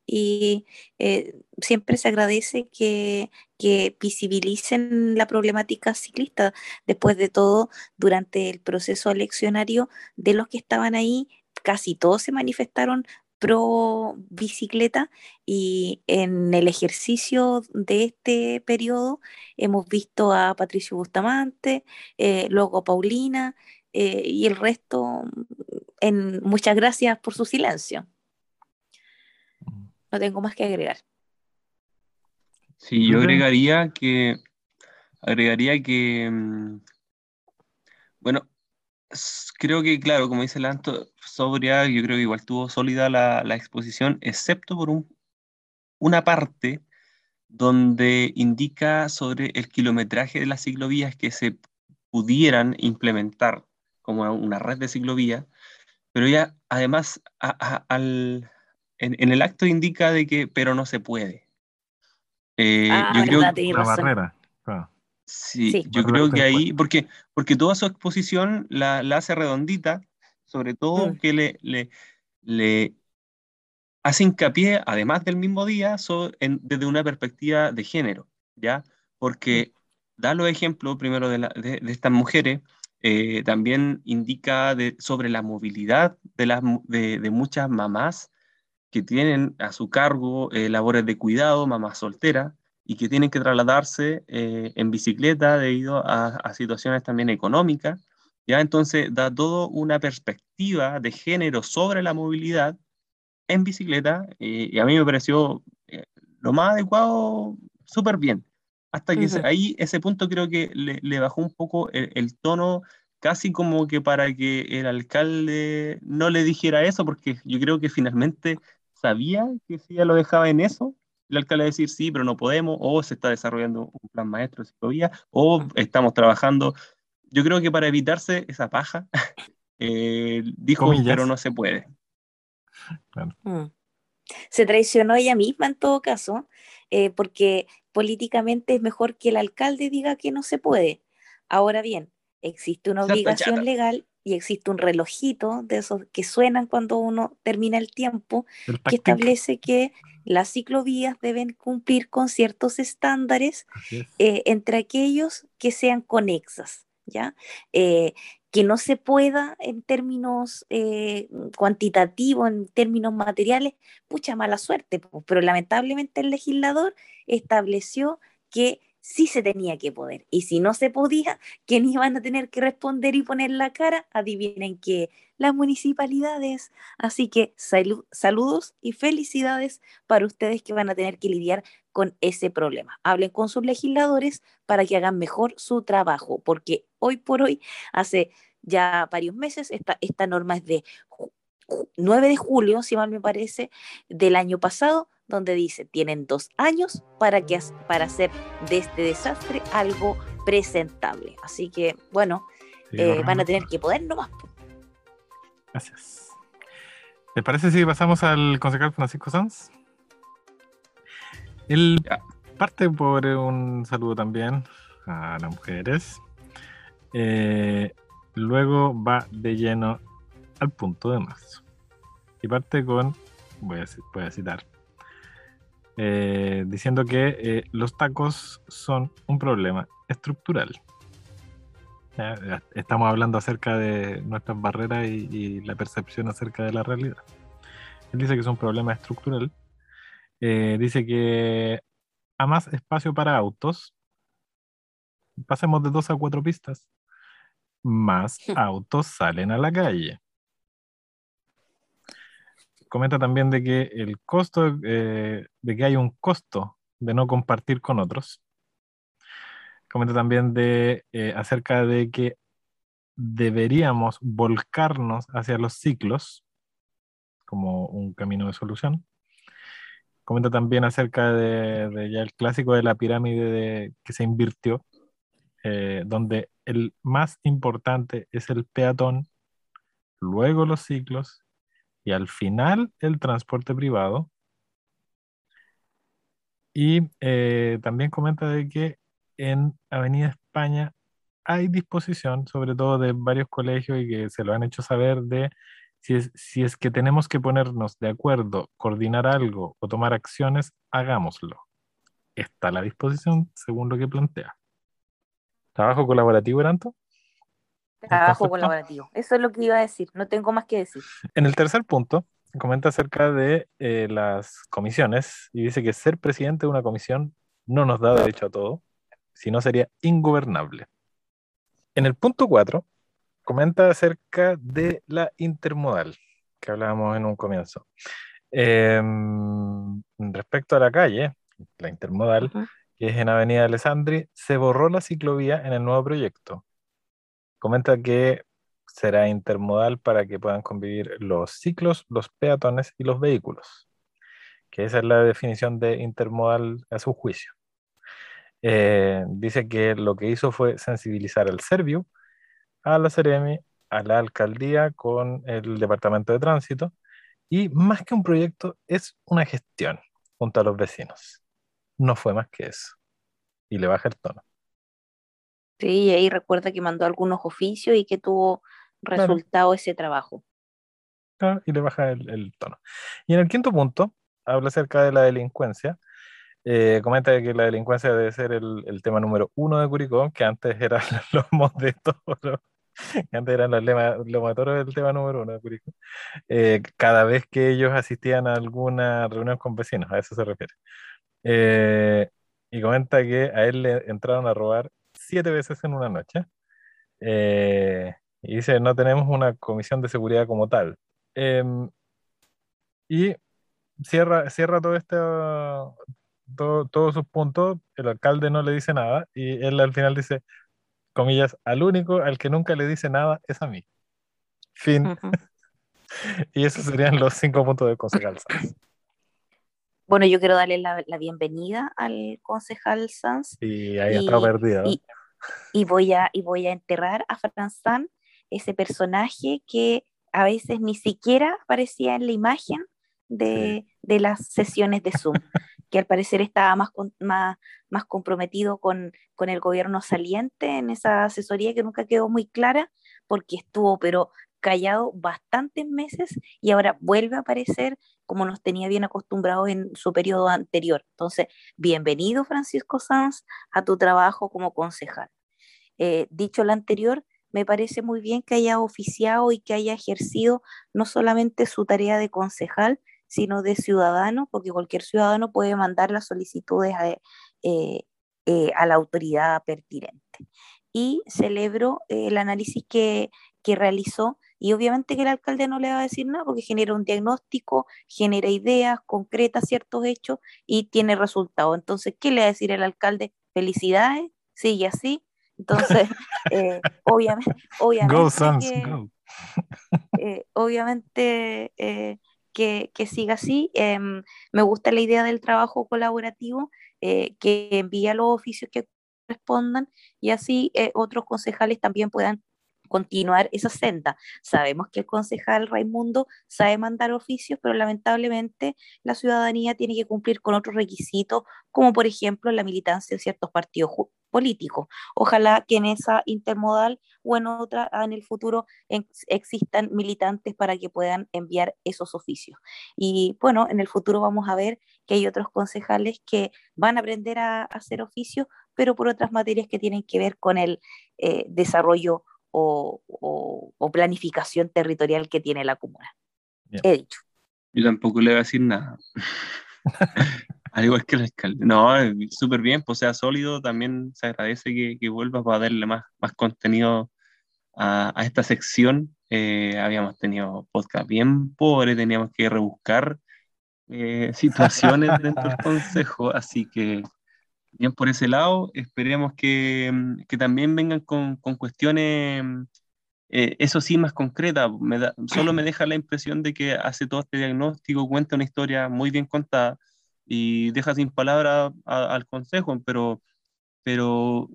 y eh, siempre se agradece que, que, visibilicen la problemática ciclista. Después de todo, durante el proceso eleccionario de los que estaban ahí, casi todos se manifestaron pro bicicleta y en el ejercicio de este periodo hemos visto a Patricio Bustamante, eh, luego a Paulina eh, y el resto en muchas gracias por su silencio. No tengo más que agregar. Sí, yo agregaría que, agregaría que, mm, bueno, creo que, claro, como dice Lanto, sobria, yo creo que igual tuvo sólida la, exposición, excepto por un, una parte donde indica sobre el kilometraje de las ciclovías que se pudieran implementar como una red de ciclovías, pero ya además al, en, el acto indica de que, pero no se puede. Eh, ah, yo creo que la barrera. Sí, yo creo que ahí, porque, porque toda su exposición la, hace redondita, sobre todo mm. que le, le, le, hace hincapié, además del mismo día, desde una perspectiva de género, ¿ya? Porque mm. da los ejemplos primero de, de, estas mujeres, eh, también indica de, sobre la movilidad de, las, de, de muchas mamás que tienen a su cargo eh, labores de cuidado, mamás solteras, y que tienen que trasladarse eh, en bicicleta debido a, situaciones también económicas. Ya entonces da todo una perspectiva de género sobre la movilidad en bicicleta y a mí me pareció eh, lo más adecuado, súper bien. Hasta que ahí ese punto creo que le, bajó un poco el, el, tono, casi como que para que el alcalde no le dijera eso, porque yo creo que finalmente sabía que si ella lo dejaba en eso, el alcalde decir sí, pero no podemos, o se está desarrollando un plan maestro de ciclovía, o estamos trabajando. Yo creo que para evitarse esa paja, [laughs] eh, dijo, pero no se puede. Mm. Se traicionó ella misma en todo caso, eh, porque políticamente es mejor que el alcalde diga que no se puede. Ahora bien, existe una obligación legal y existe un relojito de esos que suenan cuando uno termina el tiempo, que establece que las ciclovías deben cumplir con ciertos estándares eh, entre aquellos que sean conexas, ¿ya? Eh, que no se pueda en términos eh, cuantitativos, en términos materiales, pucha mala suerte, pero lamentablemente el legislador estableció que sí se tenía que poder. Y si no se podía, ¿quién iban a tener que responder y poner la cara? Adivinen que las municipalidades. Así que saludos y felicidades para ustedes que van a tener que lidiar con ese problema. Hablen con sus legisladores para que hagan mejor su trabajo, porque hoy por hoy, hace ya varios meses, esta, esta norma es de 9 de julio, si mal me parece, del año pasado, donde dice, tienen dos años para, que, para hacer de este desastre algo presentable. Así que, bueno, eh, van a tener que poder nomás. Gracias. ¿Les parece si pasamos al concejal Francisco Sanz? Él parte por un saludo también a las mujeres. Eh, luego va de lleno al punto de marzo. Y parte con, voy a, voy a citar, eh, diciendo que eh, los tacos son un problema estructural. estamos hablando acerca de nuestras barreras y, la percepción acerca de la realidad. Él dice que es un problema estructural. Eh, dice que a más espacio para autos, pasemos de dos a cuatro pistas, más [laughs] autos salen a la calle comenta también de que el costo, eh, de que hay un costo de no compartir con otros. Comenta también de, eh, acerca de que deberíamos volcarnos hacia los ciclos como un camino de solución. Comenta también acerca de, ya el clásico de la pirámide de, que se invirtió eh, donde el más importante es el peatón, luego los ciclos y al final el transporte privado. Y eh, también comenta de que en Avenida España hay disposición, sobre todo de varios colegios y que se lo han hecho saber de si es, si es que tenemos que ponernos de acuerdo, coordinar algo o tomar acciones, hagámoslo. Está a la disposición según lo que plantea. ¿Trabajo colaborativo, Eranto? Trabajo colaborativo. Eso es lo que iba a decir. No tengo más que decir. En el tercer punto, comenta acerca de eh, las comisiones y dice que ser presidente de una comisión no nos da derecho a todo, sino sería ingobernable. En el punto 4, comenta acerca de la intermodal, que hablábamos en un comienzo. Em, respecto a la calle, la intermodal, que es en Avenida Alessandri, se borró la ciclovía en el nuevo proyecto. Comenta que será intermodal para que puedan convivir los ciclos, los peatones y los vehículos, que esa es la definición de intermodal a su juicio. Eh, dice que lo que hizo fue sensibilizar al Servio, a la Ceremi, a la alcaldía con el departamento de tránsito y más que un proyecto es una gestión junto a los vecinos. No fue más que eso. Y le baja el tono. Sí, y ahí recuerda que mandó algunos oficios y que tuvo resultado ese trabajo. y le baja el, tono. Y en el quinto punto, habla acerca de la delincuencia. Eh, comenta que la delincuencia debe ser el, tema número uno de Curicó, que antes eran [laughs] los lomos de toro, que [laughs] antes eran los lomos de toro del tema número uno de Curicó. Eh, cada vez que ellos asistían a alguna reunión con vecinos, a eso se refiere. Eh, y comenta que a él le entraron a robar siete veces en una noche. Eh, y dice, no tenemos una comisión de seguridad como tal. Em, y cierra, cierra todo este, todos sus puntos, el alcalde no le dice nada y él al final dice, comillas, al único al que nunca le dice nada es a mí. Fin. [laughs] y esos serían los cinco puntos de concejal bueno, yo quiero darle la, bienvenida al concejal Sanz. Y ahí está perdido. Y, voy a, y voy a enterrar a Franzán, ese personaje que a veces ni siquiera aparecía en la imagen de, las sesiones de Zoom, [laughs] que al parecer estaba más, más, más comprometido con, con el gobierno saliente en esa asesoría que nunca quedó muy clara, porque estuvo, pero callado bastantes meses y ahora vuelve a aparecer como nos tenía bien acostumbrados en su periodo anterior. Entonces, bienvenido Francisco Sanz a tu trabajo como concejal. Eh, dicho lo anterior, me parece muy bien que haya oficiado y que haya ejercido no solamente su tarea de concejal, sino de ciudadano, porque cualquier ciudadano puede mandar las solicitudes a, eh, eh, la autoridad pertinente. Y celebro el análisis que, que realizó y obviamente que el alcalde no le va a decir nada porque genera un diagnóstico, genera ideas concretas, ciertos hechos y tiene resultados. Entonces, ¿qué le va a decir el alcalde? Felicidades, sigue así. Entonces, eh, obviamente, obviamente, que, eh, obviamente eh, que, que, siga así. Em, me gusta la idea del trabajo colaborativo, que envía los oficios que correspondan y así otros concejales también puedan continuar esa senda. Sabemos que el concejal Raimundo sabe mandar oficios, pero lamentablemente la ciudadanía tiene que cumplir con otros requisitos, como por ejemplo la militancia de ciertos partidos políticos. Ojalá que en esa intermodal o en otra en el futuro existan militantes para que puedan enviar esos oficios. Y bueno, en el futuro vamos a ver que hay otros concejales que van a aprender a, hacer oficios, pero por otras materias que tienen que ver con el eh, desarrollo o, planificación territorial que tiene la comuna. He dicho. Yo tampoco le voy a decir nada. [laughs] [laughs] Al igual que el alcalde. No, súper bien, pues sea sólido, también se agradece que, que vuelva para darle más, más contenido a, a esta sección. Eh, habíamos tenido podcast bien pobre, teníamos que rebuscar eh, [laughs] situaciones dentro del consejo, así que bien por ese lado. Esperemos que, que también vengan con, con cuestiones, eh, eso sí, más concretas. Me solo me deja la impresión de que hace todo este diagnóstico, cuenta una historia muy bien contada y deja sin palabra al consejo, pero, pero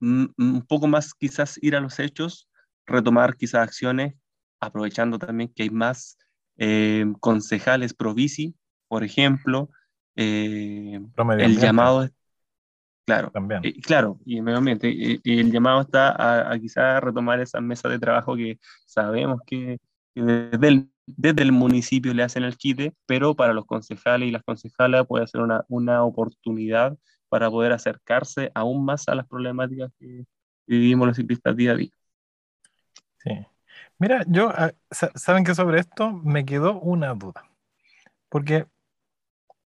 un poco más quizás ir a los hechos, retomar quizás acciones, aprovechando también que hay más eh, concejales pro bici, por ejemplo, eh, el llamado, claro, también. Eh, claro, y el medio ambiente, y, el llamado está a, a quizás retomar esas mesas de trabajo que sabemos que, desde, el, desde el municipio le hacen el quite, pero para los concejales y las concejalas puede ser una, una oportunidad para poder acercarse aún más a las problemáticas que vivimos los ciclistas día a día. Sí. Mira, yo, ah, saben que sobre esto me quedó una duda. Porque,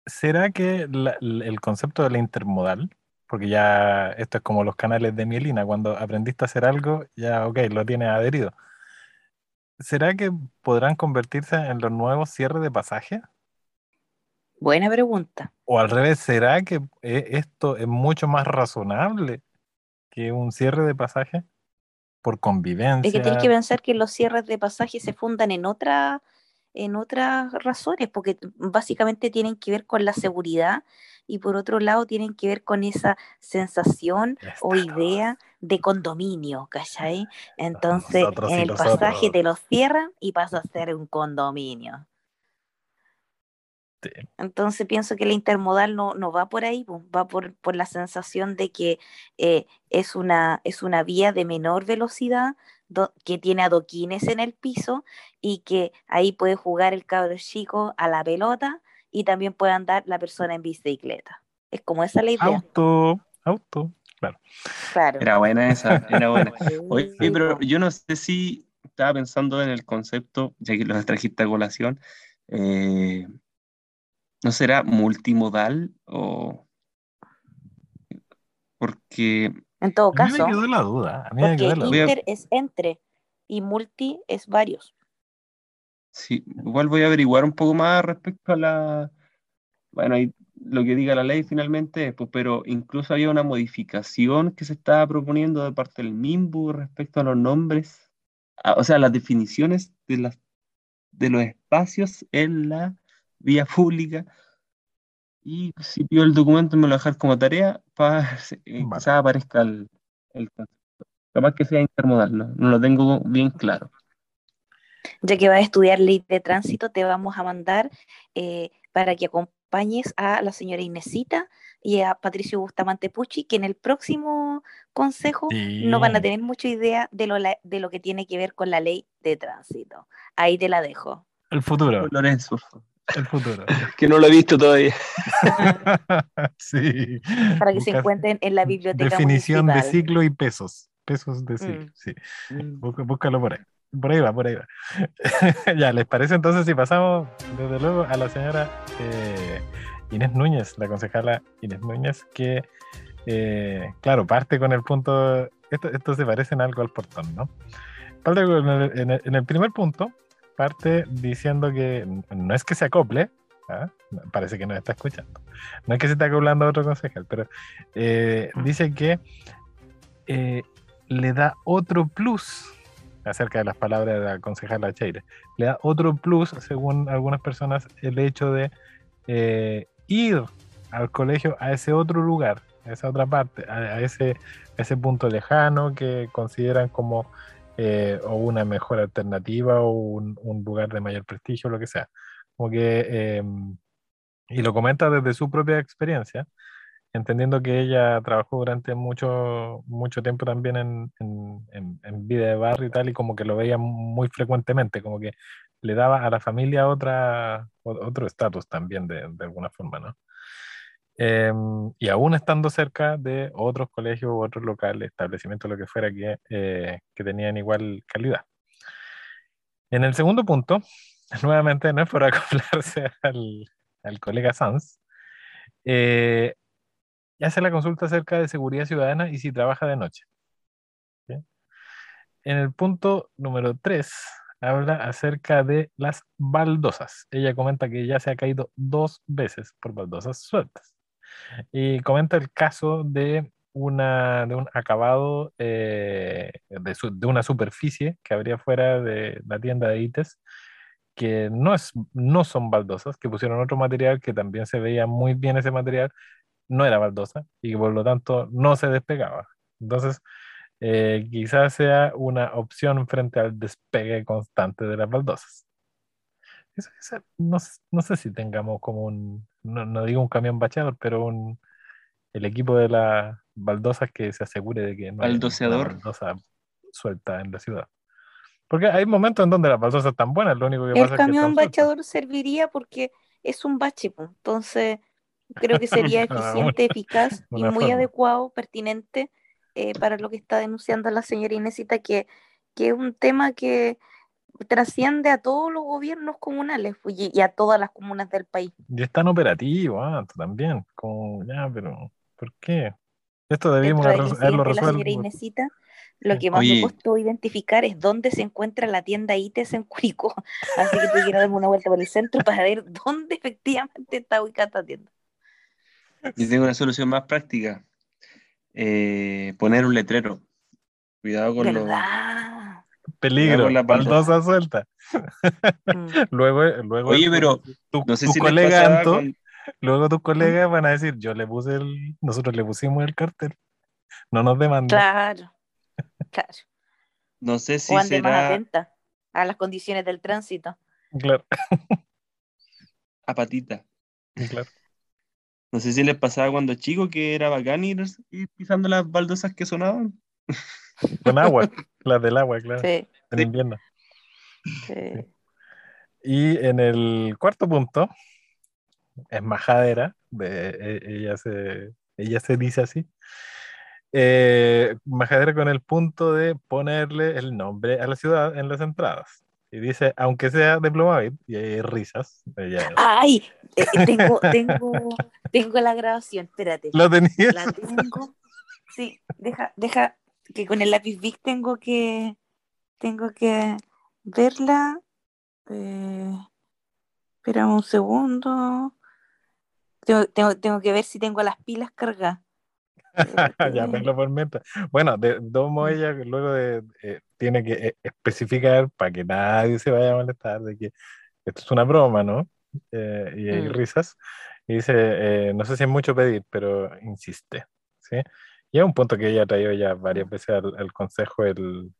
¿será que el concepto de la intermodal, porque ya esto es como los canales de mielina, cuando aprendiste a hacer algo, ya, ok, lo tienes adherido. ¿Será que podrán convertirse en los nuevos cierres de pasaje? Buena pregunta. O al revés, ¿será que eh, esto es mucho más razonable que un cierre de pasaje por convivencia? Es que tienes que pensar que los cierres de pasaje se fundan en otra en otras razones, porque básicamente tienen que ver con la seguridad y por otro lado tienen que ver con esa sensación o idea de condominio, ¿cachai? Entonces en el pasaje te lo cierran y pasa a ser un condominio. Entonces pienso que la intermodal no, no va por ahí, va por, por, la sensación de que eh, es, una, es una vía de menor velocidad que tiene adoquines en el piso y que ahí puede jugar el cabro chico a la pelota y también puede andar la persona en bicicleta. Es como esa la idea. Auto, auto, claro. claro. Era buena esa, era buena. [laughs] Oye, pero yo no sé si estaba pensando en el concepto, ya que lo trajiste a colación, eh, ¿No será multimodal o...? Porque... En todo caso... A mí me quedó la duda. porque inter es entre y multi es varios. Sí, igual voy a averiguar un poco más respecto a la... Bueno, lo que diga la ley finalmente, pues, pero incluso había una modificación que se estaba proponiendo de parte del MIMBU respecto a los nombres, o sea, las definiciones de, las, de los espacios en la vía pública. Y si pido el documento, me lo dejar como tarea para [laughs] que eh, aparezca el, el concepto. Capaz que sea intermodal, ¿no? no lo tengo bien claro. Ya que vas a estudiar ley de tránsito, te vamos a mandar eh, para que acompañes a la señora Inesita y a Patricio Bustamante Pucci, que en el próximo consejo no van a tener mucha idea de lo, de lo que tiene que ver con la ley de tránsito. Ahí te la dejo. El futuro. Lorenzo. El futuro. [laughs] que no lo he visto todavía. [laughs] sí. Para que se encuentren en la biblioteca. Definición de ciclo y pesos. Pesos de ciclo, mm. sí. Mm. Búscalo por ahí. Por ahí va, por ahí va. [laughs] ya, ¿les parece entonces si pasamos desde luego a la señora eh, Inés Núñez, la concejala Inés Núñez, que, eh, claro, parte con el punto, esto, esto se parece en algo al portón, ¿no? Parte en el primer punto, parte diciendo que no es que se acople, ¿ah? parece que no está escuchando, no es que se está acoplando a otro concejal, pero eh, dice que eh, le da otro plus acerca de las palabras de la concejala Cheire, le da otro plus, según algunas personas, el hecho de eh, ir al colegio a ese otro lugar, a esa otra parte, a, ese, ese punto lejano que consideran como eh, o una mejor alternativa o un, lugar de mayor prestigio, lo que sea. Como que, em, y lo comenta desde su propia experiencia, entendiendo que ella trabajó durante mucho, mucho tiempo también en, en, en, vida de barrio y tal, y como que lo veía muy frecuentemente, como que le daba a la familia otra, otro estatus también de, de alguna forma, ¿no? Em, y aún estando cerca de otros colegios otros locales, establecimientos, lo que fuera, que, eh, que tenían igual calidad. En el segundo punto, [laughs] nuevamente no es por acoplarse [laughs] al, al colega Sanz, eh, hace la consulta acerca de seguridad ciudadana y si trabaja de noche. En el punto número 3, habla acerca de las baldosas. Ella comenta que ya se ha caído dos veces por baldosas sueltas. Y comenta el caso de, una, de un acabado eh, de, de, una superficie que habría fuera de la tienda de ITES, que no, es, no son baldosas, que pusieron otro material que también se veía muy bien ese material, no era baldosa y que por lo tanto no se despegaba. Entonces, eh, quizás sea una opción frente al despegue constante de las baldosas. no, sé si tengamos como un, no, digo un camión bachador, pero un, el equipo de las baldosas que se asegure de que no hay una baldosa suelta en la ciudad. Porque hay momentos en donde las baldosas están buenas, lo único que pasa es que. El camión bachador serviría porque es un bache, entonces creo que sería [laughs] eficiente, eficaz y muy adecuado, pertinente eh, para lo que está denunciando la señora Inesita, que, que es un tema que trasciende a todos los gobiernos comunales pues, y, a todas las comunas del país. Y es tan operativo ah, también, como ya, pero ¿por qué? Esto debimos haberlo resuelto. La señora Inesita, lo que más me costó identificar es dónde se encuentra la tienda ITES en Curicó. [laughs] Así que quiero darme una vuelta por el centro para ver dónde efectivamente está ubicada esta tienda. Yo tengo una solución más práctica. Eh, poner un letrero. Cuidado con los... Peligro, la baldosa suelta. Mm. [laughs] luego, luego Oye, pero tu, no sé si colega luego tus colegas van a decir, yo le puse el, nosotros le pusimos el cartel. No nos demandan. Claro, claro. No sé si o será... más atenta a las condiciones del tránsito. Claro. a patita. Claro. No sé si les pasaba cuando chico que era bacán ir, pisando las baldosas que sonaban. Con agua, [laughs] las del agua, claro. Sí. En invierno. Sí. Y en el cuarto punto, es majadera, e, ella, se, ella se dice así. Eh, majadera con el punto de ponerle el nombre a la ciudad en las entradas. Y dice, aunque sea de Plumavit, y hay risas. Ay, eh, eh, tengo, tengo, tengo la grabación, espérate. ¿Lo tenías? La tengo. Sí, deja, deja, que con el lápiz Vic tengo que, tengo que verla. Eh, espera un segundo. Tengo, tengo, tengo que ver si tengo las pilas cargadas. [laughs] ya, verlo por meta. Bueno, de modos, ella luego de, eh, tiene que eh, especificar para que nadie se vaya a molestar de que esto es una broma, ¿no? Eh, y hay mm. risas. Y dice, no sé si es mucho pedir, pero insiste, ¿sí? Y es un punto que ella ha traído ya varias veces al, consejo, el,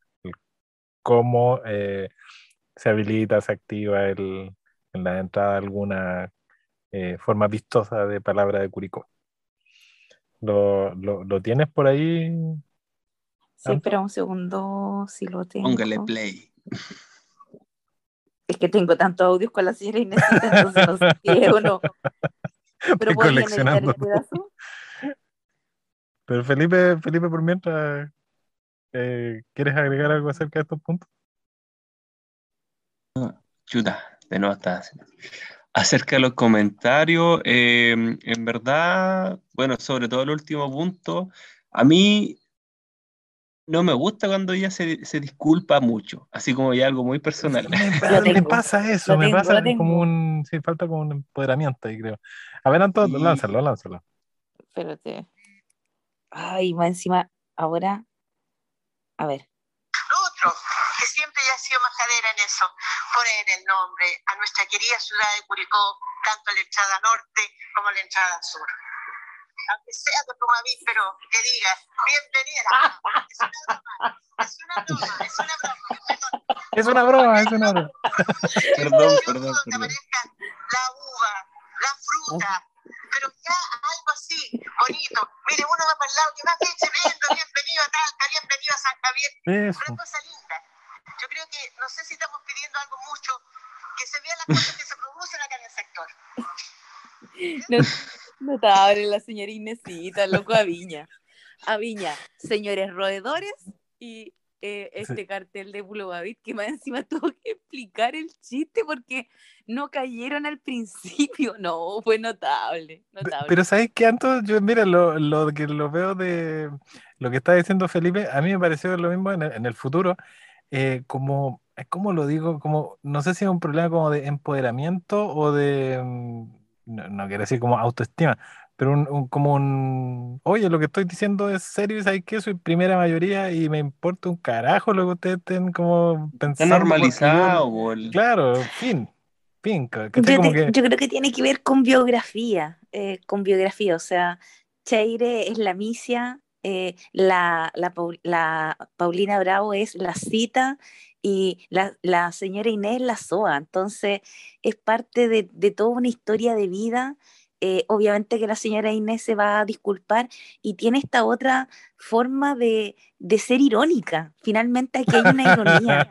cómo se habilita, se activa el, en la entrada alguna forma vistosa de palabra de Curicó. ¿Lo, lo, tienes por ahí? Sí, espera un segundo, si lo tengo. Póngale play. Es que tengo tantos audios con la señora Inés, entonces no sé si o no. [laughs] Pero coleccionando. El pedazo? Pero Felipe, Felipe, por mientras, eh, ¿quieres agregar algo acerca de estos puntos? Chuta, de nuevo estás Acerca de los comentarios, em, en verdad, bueno, sobre todo el último punto, a mí no me gusta cuando ella se, disculpa mucho, así como ya algo muy personal. me, [laughs] pasa eso, me pasa como un, sí, falta como un empoderamiento ahí creo. A ver, Antonio, lánzalo, lánzalo. Espérate. Ay, más encima, ahora, a ver. Lo otro, siempre ya ha sido majadera en eso, poner el nombre a nuestra querida ciudad de Curicó, tanto la entrada norte como la entrada sur. Aunque sea de Plumavit, pero que diga, bienvenida. Es una broma, es una broma, es una broma. Es una broma, perdón, perdón, perdón. La uva, la fruta, pero ya algo así, bonito. Mire, uno va para el lado, que más bien bienvenido a Talca, bienvenido a San Javier. Una cosa linda yo creo que no sé si estamos pidiendo algo mucho, que se vean las cosas que se producen acá en el sector. Notable la señora Inesita, loco a Viña. A Viña, señores roedores y eh, este cartel de David que más encima [laughs] tuvo que explicar el chiste porque no cayeron al principio. No, fue notable. notable. Pero ¿sabes qué, Anto? Yo, mira, lo, lo, que lo veo de lo que está diciendo Felipe, a mí me pareció lo mismo en en el futuro eh, como, ¿cómo lo digo? Como, no sé si es un problema como de empoderamiento o de, mm, no, quiero decir como autoestima, pero un, como un, oye, lo que estoy diciendo es serio, ¿sabes que Soy primera mayoría y me importa un carajo lo que ustedes estén como pensando. Está normalizado. Claro, fin. fin yo, yo, creo que tiene que ver con biografía, eh, con biografía, o sea, Cheire es la misia eh, la, Paulina Bravo es la cita y la, señora Inés la SOA. Entonces, es parte de, toda una historia de vida. Eh, obviamente que la señora Inés se va a disculpar y tiene esta otra forma de, ser irónica. Finalmente aquí hay una ironía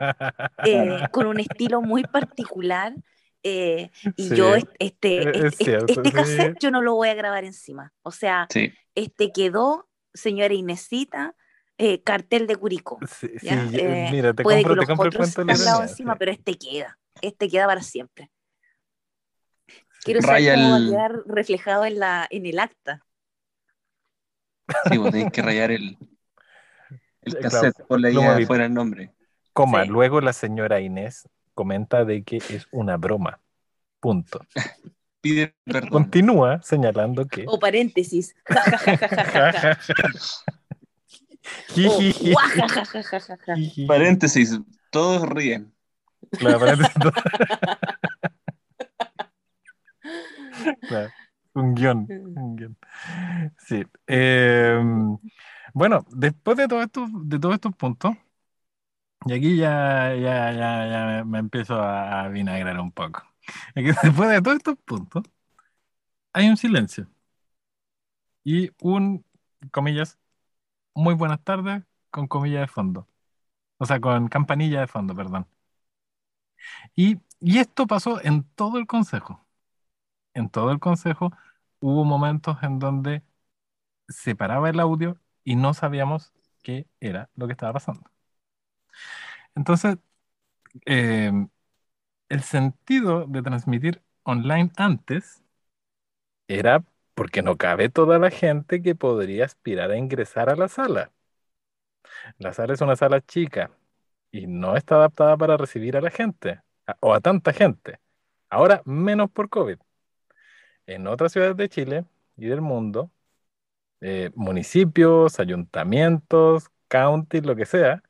[laughs] eh, con un estilo muy particular. y yo este, este, este cassette yo no lo voy a grabar encima. O sea, este quedó señora Inesita, eh, cartel de Curicó. Sí, eh, mira, te compro, te compro el cuento de encima, pero este queda, este queda para siempre. Quiero saber cómo va a quedar reflejado en, la, en el acta. Sí, vos tenés que rayar el, el cassette por la idea fuera el nombre. Coma, luego la señora Inés comenta de que es una broma. Punto. [laughs] Pide perdón. Continúa señalando que. O paréntesis. [laughs] paréntesis, todos ríen. un guion. Un guion. Sí. Em, bueno, después de, todo esto, de todos estos puntos, y aquí ya, ya, ya, ya me, empiezo a vinagrar un poco. [laughs] después de todos estos puntos, hay un silencio. Y un, comillas, muy buenas tardes con comillas de fondo. O sea, con campanilla de fondo, perdón. Y, y esto pasó en todo el consejo. En todo el consejo hubo momentos en donde se paraba el audio y no sabíamos qué era lo que estaba pasando. Entonces, eh, el sentido de transmitir online antes era porque no cabe toda la gente que podría aspirar a ingresar a la sala. La sala es una sala chica y no está adaptada para recibir a la gente o a tanta gente. Ahora menos por COVID. En otras ciudades de Chile y del mundo, eh, municipios, ayuntamientos, counties, lo que sea,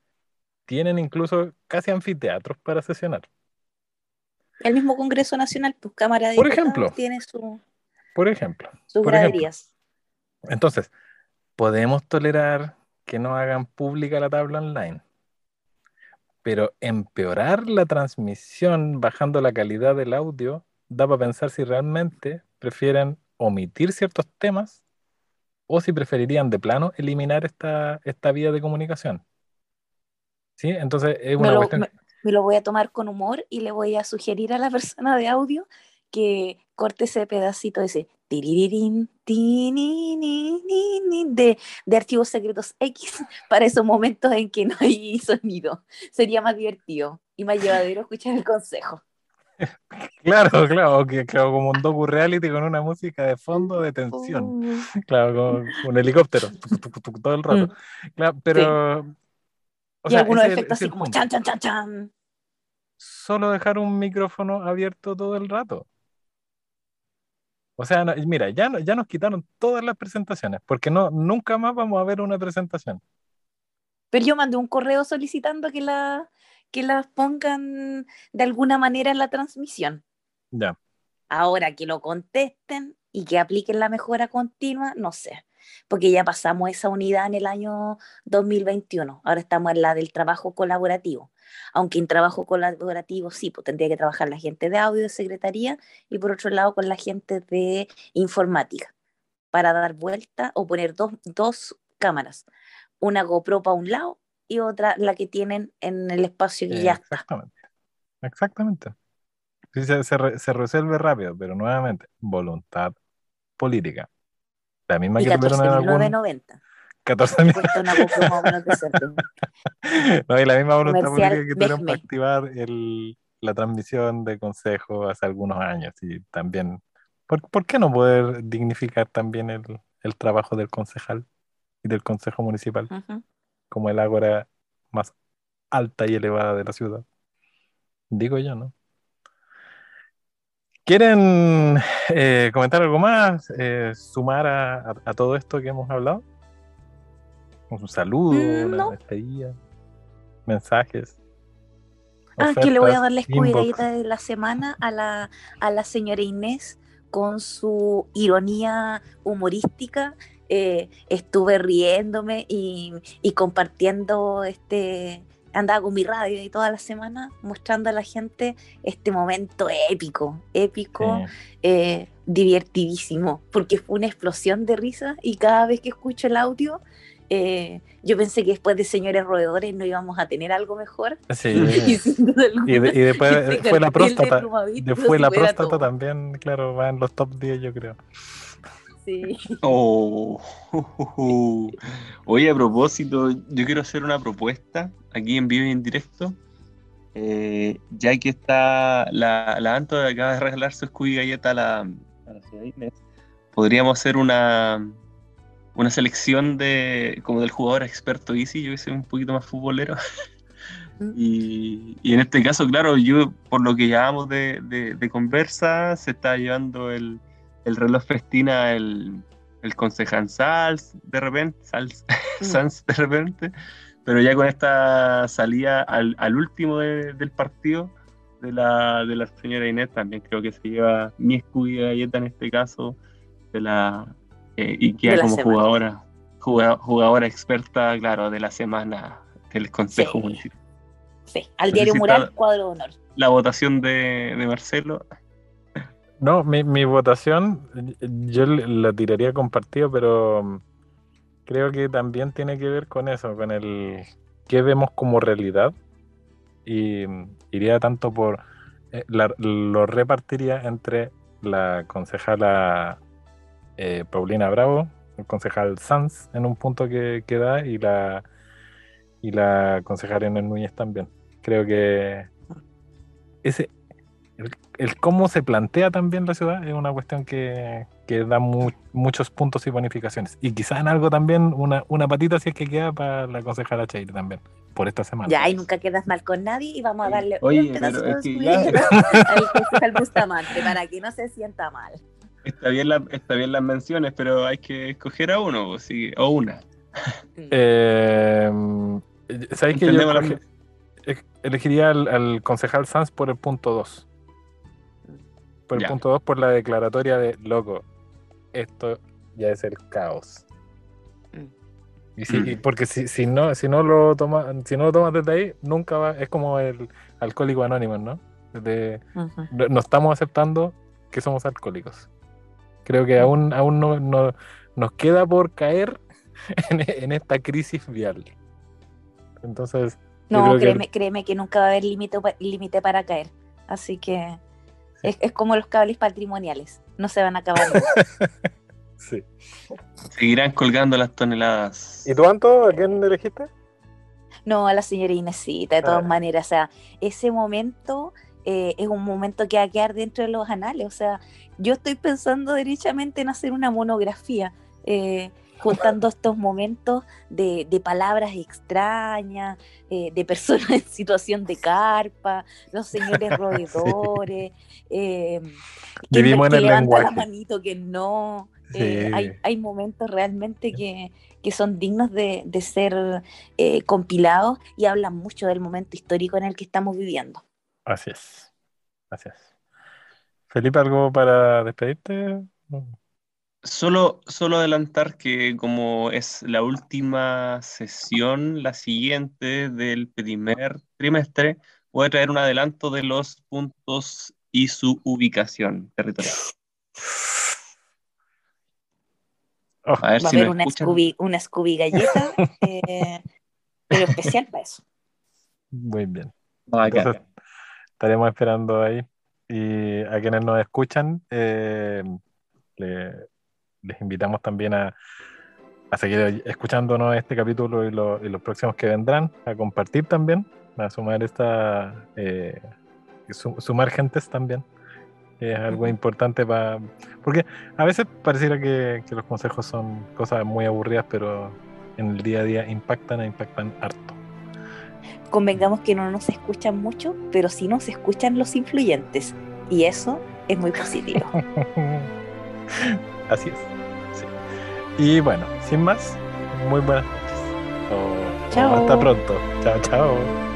tienen incluso casi anfiteatros para sesionar. El mismo Congreso Nacional, pues Cámara de Por ejemplo, tiene su, por ejemplo. sus por Entonces, ¿podemos tolerar que no hagan pública la tabla online? Pero empeorar la transmisión bajando la calidad del audio da para pensar si realmente prefieren omitir ciertos temas o si preferirían de plano eliminar esta, esta vía de comunicación. ¿Sí? Entonces es una cuestión me lo voy a tomar con humor y le voy a sugerir a la [laughs] persona de audio que corte ese pedacito ese de, de archivos secretos X [laughs] para esos momentos en que no hay [laughs] sonido. Sería más divertido y más llevadero escuchar el consejo. Claro, claro, que, claro, como un docu reality con una música de fondo de tensión. Uh. Claro, con un helicóptero todo el rato. Mm. Claro, pero y algunos efectos así como chan, chan, chan, chan. Solo dejar un micrófono abierto todo el rato. O sea, mira, ya, ya nos quitaron todas las presentaciones, porque no, nunca más vamos a ver una presentación. Pero yo mandé un correo solicitando que, la, que las pongan de alguna manera en la transmisión. Ya. Ahora que lo contesten y que apliquen la mejora continua, no sé porque ya pasamos esa unidad en el año 2021. Ahora estamos en la del trabajo colaborativo. Aunque en trabajo colaborativo sí, pues tendría que trabajar la gente de audio, de secretaría y por otro lado con la gente de informática para dar vuelta o poner dos, dos cámaras, una GoPro para un lado y otra la que tienen en el espacio que ya está. Exactamente. Exactamente. se, se resuelve rápido, pero nuevamente, voluntad política. La misma que tuvieron en algún... 14.990. 14.000. [laughs] no, y la misma voluntad política que tuvieron para activar el, la transmisión de consejo hace algunos años. Y también, ¿por, ¿por qué no poder dignificar también el, el, trabajo del concejal y del consejo municipal? Como el ágora más alta y elevada de la ciudad. Digo yo, ¿no? ¿Quieren eh, comentar algo más? Eh, ¿Sumar a, todo esto que hemos hablado? Un saludo, mm, una despedida, mensajes. Ah, que le voy a dar la escudita de la semana a la, a la señora Inés con su ironía humorística eh, estuve riéndome y, compartiendo este, andaba con mi radio y toda la semana mostrando a la gente este momento épico, épico, eh, divertidísimo, porque fue una explosión de risa y cada vez que escucho el audio eh, yo pensé que después de Señores Roedores no íbamos a tener algo mejor. Sí. [laughs] y, después fue la próstata. fue la próstata también, claro, va en los top 10 yo creo. Sí. [laughs] Oh. [laughs] Oye, a propósito, yo quiero hacer una propuesta aquí en vivo y en directo. Eh, ya que está la, la Anto acaba de regalar su Scooby Galleta a la, a la ciudad de podríamos hacer una, una selección de como del jugador experto Easy, yo que soy un poquito más futbolero. [laughs] Y, y, en este caso, claro, yo por lo que llamamos de, de, conversa, se está llevando el, el reloj festina el, el concejal Sals de repente, Sals, [laughs] mm. de repente, pero ya con esta salida al, al último del partido de la, de la señora Inés, también creo que se lleva mi escudo galleta en este caso, de la eh, y queda como jugadora, jugadora, experta, claro, de la semana del Consejo Municipal. Sí, al diario Mural, cuadro de honor. La votación de, Marcelo. No, mi, mi, votación yo la tiraría compartido, pero mm, creo que también tiene que ver con eso, con el que vemos como realidad. Y mm, iría tanto por. Eh, lo repartiría entre la concejala eh, Paulina Bravo, el concejal Sanz en un punto que, que, da y la, y la concejal Enel Núñez también. Creo que ese, el, cómo se plantea también la ciudad es una cuestión que, que da muchos puntos y bonificaciones. Y quizás en algo también una, una patita si es que queda para la concejala Cheire también, por esta semana. Ya, y nunca quedas mal con nadie y vamos a darle Oye, un pedazo de al concejal Bustamante para que no se sienta mal. Está bien, la, está bien las menciones, pero hay que escoger a uno o, sí, o una. Eh, ¿Sabéis que yo elegiría al, concejal Sanz por el punto 2? Por el punto 2, por la declaratoria de loco. Esto ya es el caos. Mm. Y, mm. porque si, si, no, si no lo tomas, si no lo tomas desde ahí, nunca va, es como el alcohólico anónimo, ¿no? no estamos aceptando que somos alcohólicos. Creo que aún, aún no, nos queda por caer [laughs] en, esta crisis vial. Entonces. No, créeme, que... créeme que nunca va a haber límite para caer. Así que es, como los cables patrimoniales. No se van a acabar. [laughs] sí. Seguirán colgando las toneladas. ¿Y tú, Anto, a quién elegiste? No, a la señora Inesita, de todas ah. maneras. O sea, ese momento eh, es un momento que va a quedar dentro de los anales. O sea, yo estoy pensando derechamente en hacer una monografía, eh, juntando estos momentos de, palabras extrañas, eh, de personas [laughs] en situación de carpa, los señores [laughs] roedores, eh, que, Vivimos en el levanta la manito que no. hay, momentos realmente que, son dignos de, de ser compilados y hablan mucho del momento histórico en el que estamos viviendo. Así es. Gracias. Felipe, ¿algo para despedirte? Solo, solo adelantar que como es la última sesión, la siguiente del primer trimestre, voy a traer un adelanto de los puntos y su ubicación territorial. Oh. a ver Va si a haber una Scooby, una Scooby galleta, [laughs] eh, pero especial para eso. Muy bien. Entonces, estaremos esperando ahí. Y a quienes nos escuchan, eh, les invitamos también a, seguir escuchándonos este capítulo y, los próximos que vendrán, a compartir también, a sumar esta eh, sumar gentes también. es algo importante para. Porque a veces pareciera que, que, los consejos son cosas muy aburridas, pero en el día a día impactan e impactan harto convengamos que no nos escuchan mucho, pero sí nos escuchan los influyentes. Y eso es muy positivo. [laughs] Así es. Y bueno, sin más, muy buenas noches. chao. hasta pronto. Chao, chao.